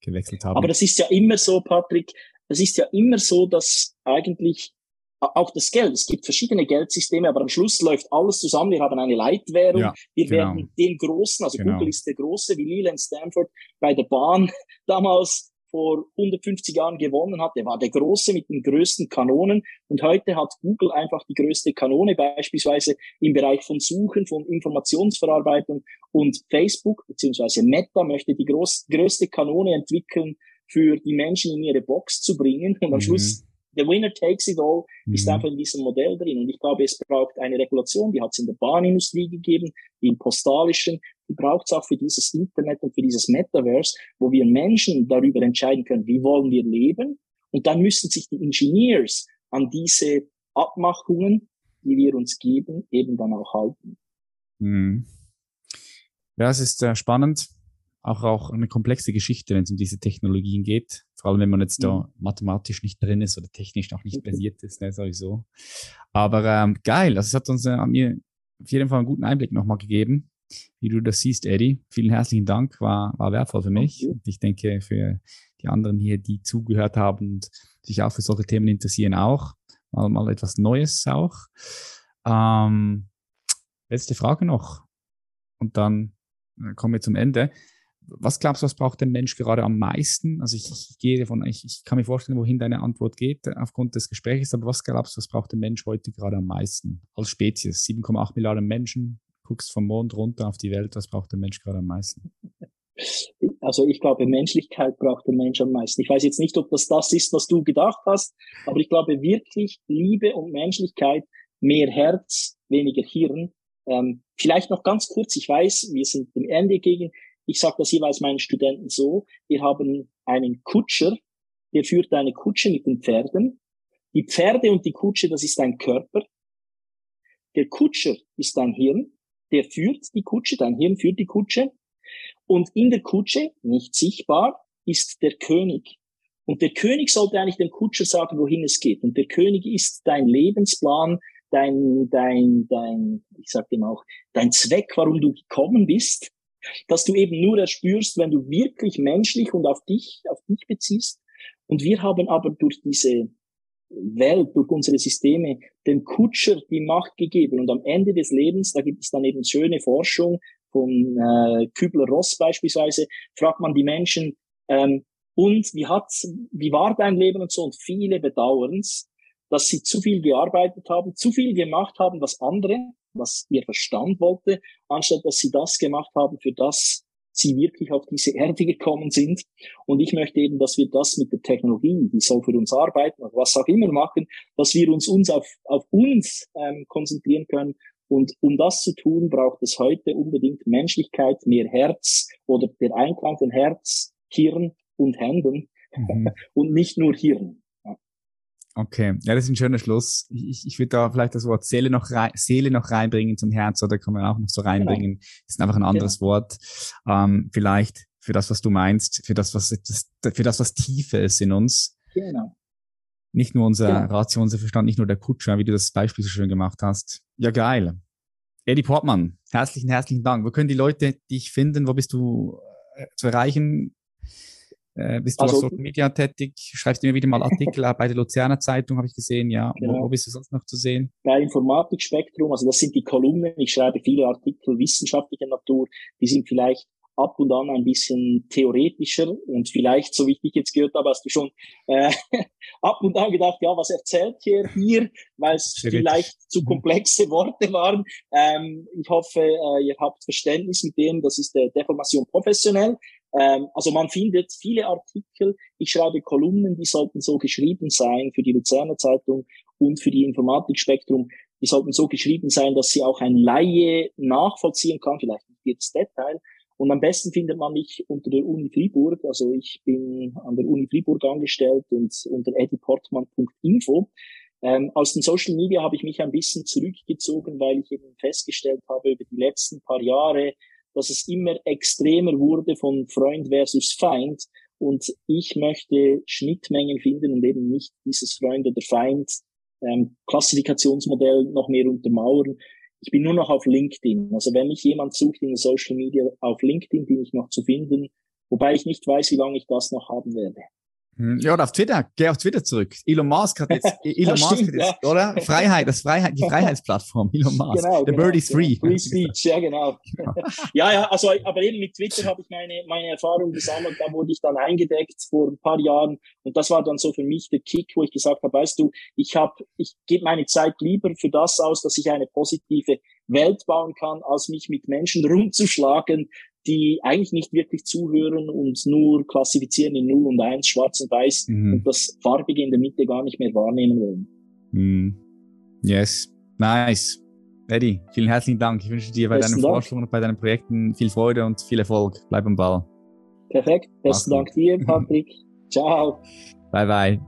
gewechselt haben. Aber das ist ja immer so, Patrick, es ist ja immer so, dass eigentlich auch das Geld, es gibt verschiedene Geldsysteme, aber am Schluss läuft alles zusammen. Wir haben eine Leitwährung. Ja, wir genau. werden den Großen, also genau. Google ist der Große, wie Leland Stanford bei der Bahn damals vor 150 Jahren gewonnen hat. Der war der Große mit den größten Kanonen. Und heute hat Google einfach die größte Kanone, beispielsweise im Bereich von Suchen, von Informationsverarbeitung. Und Facebook beziehungsweise Meta möchte die groß, größte Kanone entwickeln, für die Menschen in ihre Box zu bringen. Und am mhm. Schluss the winner takes it all mhm. ist einfach in diesem Modell drin. Und ich glaube, es braucht eine Regulation, die hat es in der Bahnindustrie gegeben, im postalischen, die braucht es auch für dieses Internet und für dieses Metaverse, wo wir Menschen darüber entscheiden können, wie wollen wir leben. Und dann müssen sich die Engineers an diese Abmachungen die wir uns geben, eben dann auch halten. Mhm. Ja, es ist äh, spannend, auch, auch eine komplexe Geschichte, wenn es um diese Technologien geht. Vor allem, wenn man jetzt da mhm. mathematisch nicht drin ist oder technisch noch nicht basiert ist, ne, sowieso. Aber ähm, geil, also es hat uns äh, mir auf jeden Fall einen guten Einblick nochmal gegeben, wie du das siehst, Eddie. Vielen herzlichen Dank, war, war wertvoll für mich. Und ich denke, für die anderen hier, die zugehört haben und sich auch für solche Themen interessieren, auch. Mal, mal etwas Neues auch. Ähm, letzte Frage noch. Und dann äh, kommen wir zum Ende. Was glaubst du, was braucht der Mensch gerade am meisten? Also ich, ich gehe davon, ich, ich kann mir vorstellen, wohin deine Antwort geht äh, aufgrund des Gesprächs, aber was glaubst du, was braucht der Mensch heute gerade am meisten als Spezies? 7,8 Milliarden Menschen, guckst vom Mond runter auf die Welt, was braucht der Mensch gerade am meisten? Also ich glaube, Menschlichkeit braucht der Mensch am meisten. Ich weiß jetzt nicht, ob das das ist, was du gedacht hast, aber ich glaube wirklich Liebe und Menschlichkeit, mehr Herz, weniger Hirn. Ähm, vielleicht noch ganz kurz, ich weiß, wir sind dem Ende gegen. Ich sage das jeweils meinen Studenten so, wir haben einen Kutscher, der führt eine Kutsche mit den Pferden. Die Pferde und die Kutsche, das ist ein Körper. Der Kutscher ist dein Hirn, der führt die Kutsche, dein Hirn führt die Kutsche. Und in der Kutsche, nicht sichtbar, ist der König. Und der König sollte eigentlich dem Kutscher sagen, wohin es geht. Und der König ist dein Lebensplan, dein, dein, dein, ich sag dem auch, dein Zweck, warum du gekommen bist, dass du eben nur erspürst, wenn du wirklich menschlich und auf dich, auf dich beziehst. Und wir haben aber durch diese Welt, durch unsere Systeme dem Kutscher die Macht gegeben. Und am Ende des Lebens, da gibt es dann eben schöne Forschung von äh, Kübler-Ross beispielsweise, fragt man die Menschen, ähm, und wie hat, wie war dein Leben und so? Und viele bedauern es, dass sie zu viel gearbeitet haben, zu viel gemacht haben, was andere, was ihr Verstand wollte, anstatt dass sie das gemacht haben, für das sie wirklich auf diese Erde gekommen sind. Und ich möchte eben, dass wir das mit der Technologie, die soll für uns arbeiten, oder was auch immer machen, dass wir uns, uns auf, auf uns ähm, konzentrieren können. Und um das zu tun, braucht es heute unbedingt Menschlichkeit, mehr Herz oder der Einklang von Herz, Hirn und Händen mhm. und nicht nur Hirn. Okay, ja, das ist ein schöner Schluss. Ich, ich würde da vielleicht das Wort Seele noch, rein, Seele noch reinbringen zum Herz, oder kann man auch noch so genau. reinbringen. Genau. Das ist einfach ein anderes genau. Wort. Ähm, vielleicht für das, was du meinst, für das, was das, für das, was Tiefe ist in uns. Genau. Nicht nur unser genau. Ratio, unser Verstand, nicht nur der Kutscher, wie du das Beispiel so schön gemacht hast. Ja, geil. Eddie Portmann, herzlichen, herzlichen Dank. Wo können die Leute dich finden? Wo bist du äh, zu erreichen? Äh, bist du also, auf Social Media tätig? Schreibst du immer wieder mal Artikel bei der Luzerner Zeitung, habe ich gesehen, ja. Genau. Wo, wo, bist du sonst noch zu sehen? Bei Informatik Spektrum, also das sind die Kolumnen. Ich schreibe viele Artikel wissenschaftlicher Natur. Die sind vielleicht ab und an ein bisschen theoretischer und vielleicht, so wie ich dich jetzt gehört habe, hast du schon äh, ab und an gedacht, ja, was erzählt ihr hier, weil es vielleicht zu mhm. komplexe Worte waren. Ähm, ich hoffe, äh, ihr habt Verständnis mit dem, das ist der Deformation professionell. Ähm, also man findet viele Artikel. Ich schreibe Kolumnen, die sollten so geschrieben sein für die Luzerner Zeitung und für die Informatikspektrum. Die sollten so geschrieben sein, dass sie auch ein Laie nachvollziehen kann, vielleicht nicht jedes Detail. Und am besten findet man mich unter der Uni Fribourg. Also ich bin an der Uni Fribourg angestellt und unter eddieportmann.info. Ähm, aus den Social Media habe ich mich ein bisschen zurückgezogen, weil ich eben festgestellt habe über die letzten paar Jahre, dass es immer extremer wurde von Freund versus Feind. Und ich möchte Schnittmengen finden und eben nicht dieses Freund oder Feind ähm, Klassifikationsmodell noch mehr untermauern. Ich bin nur noch auf LinkedIn. Also wenn mich jemand sucht in Social Media auf LinkedIn, bin ich noch zu finden, wobei ich nicht weiß, wie lange ich das noch haben werde. Hm, ja, oder auf Twitter. Geh auf Twitter zurück. Elon Musk hat jetzt, Elon Musk stimmt, hat jetzt, ja. oder? Freiheit, das Freiheit, die Freiheitsplatzform, Elon Musk. Genau, The genau, bird is free. Free speech, ja, genau. ja, ja, also, aber eben mit Twitter habe ich meine, meine Erfahrung gesammelt. Da wurde ich dann eingedeckt vor ein paar Jahren. Und das war dann so für mich der Kick, wo ich gesagt habe, weißt du, ich habe, ich gebe meine Zeit lieber für das aus, dass ich eine positive Welt bauen kann, als mich mit Menschen rumzuschlagen, die eigentlich nicht wirklich zuhören und nur klassifizieren in 0 und 1, schwarz und weiß mhm. und das Farbige in der Mitte gar nicht mehr wahrnehmen wollen. Mhm. Yes, nice. Eddie, vielen herzlichen Dank. Ich wünsche dir bei Besten deinen Forschungen und bei deinen Projekten viel Freude und viel Erfolg. Bleib am Ball. Perfekt. Besten Dank dir, Patrick. Ciao. Bye, bye.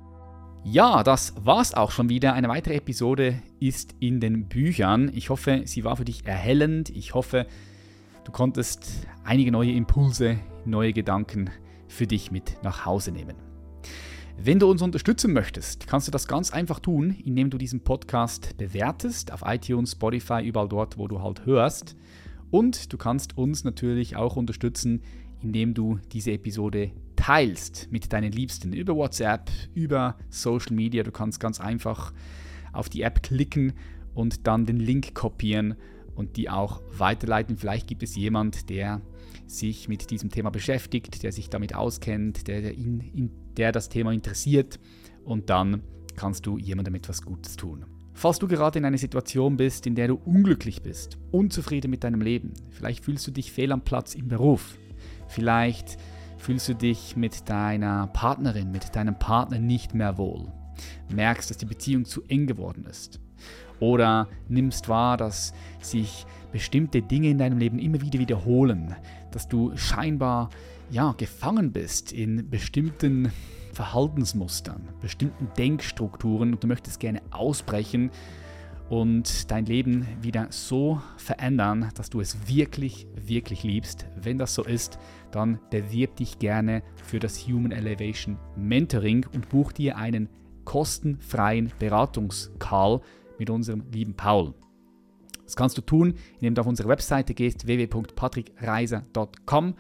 Ja, das war's auch schon wieder. Eine weitere Episode ist in den Büchern. Ich hoffe, sie war für dich erhellend. Ich hoffe, du konntest einige neue Impulse, neue Gedanken für dich mit nach Hause nehmen. Wenn du uns unterstützen möchtest, kannst du das ganz einfach tun, indem du diesen Podcast bewertest auf iTunes, Spotify, überall dort, wo du halt hörst. Und du kannst uns natürlich auch unterstützen, indem du diese Episode teilst mit deinen Liebsten über WhatsApp, über Social Media. Du kannst ganz einfach auf die App klicken und dann den Link kopieren und die auch weiterleiten. Vielleicht gibt es jemand, der sich mit diesem Thema beschäftigt, der sich damit auskennt, der, der, in, in, der das Thema interessiert. Und dann kannst du jemandem etwas Gutes tun. Falls du gerade in einer Situation bist, in der du unglücklich bist, unzufrieden mit deinem Leben, vielleicht fühlst du dich fehl am Platz im Beruf, vielleicht fühlst du dich mit deiner Partnerin, mit deinem Partner nicht mehr wohl, merkst, dass die Beziehung zu eng geworden ist. Oder nimmst wahr, dass sich bestimmte Dinge in deinem Leben immer wieder wiederholen, dass du scheinbar ja gefangen bist in bestimmten Verhaltensmustern, bestimmten Denkstrukturen und du möchtest gerne ausbrechen und dein Leben wieder so verändern, dass du es wirklich, wirklich liebst. Wenn das so ist, dann bewirb dich gerne für das Human Elevation Mentoring und buch dir einen kostenfreien Beratungscall mit unserem lieben Paul. Das kannst du tun, indem du auf unsere Webseite gehst, www.patrickreiser.com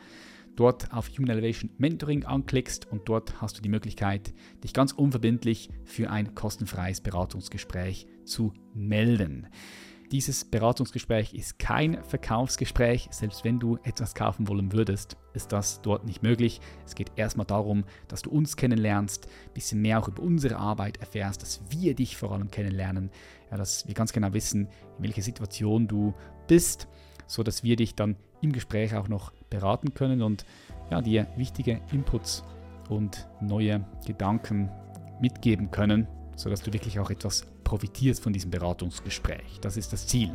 dort auf Human Elevation Mentoring anklickst und dort hast du die Möglichkeit, dich ganz unverbindlich für ein kostenfreies Beratungsgespräch zu melden. Dieses Beratungsgespräch ist kein Verkaufsgespräch. Selbst wenn du etwas kaufen wollen würdest, ist das dort nicht möglich. Es geht erstmal darum, dass du uns kennenlernst, ein bisschen mehr auch über unsere Arbeit erfährst, dass wir dich vor allem kennenlernen, ja, dass wir ganz genau wissen, in welcher Situation du bist, sodass wir dich dann im Gespräch auch noch beraten können und ja, dir wichtige Inputs und neue Gedanken mitgeben können, sodass du wirklich auch etwas profitierst von diesem Beratungsgespräch. Das ist das Ziel.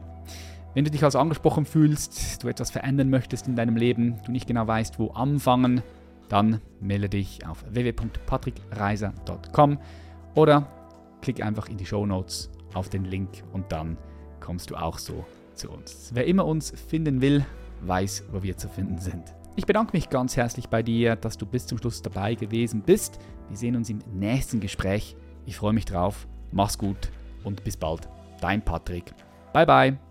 Wenn du dich also angesprochen fühlst, du etwas verändern möchtest in deinem Leben, du nicht genau weißt, wo anfangen, dann melde dich auf www.patrickreiser.com oder klick einfach in die Show Notes auf den Link und dann kommst du auch so zu uns. Wer immer uns finden will, weiß, wo wir zu finden sind. Ich bedanke mich ganz herzlich bei dir, dass du bis zum Schluss dabei gewesen bist. Wir sehen uns im nächsten Gespräch. Ich freue mich drauf. Mach's gut und bis bald. Dein Patrick. Bye bye.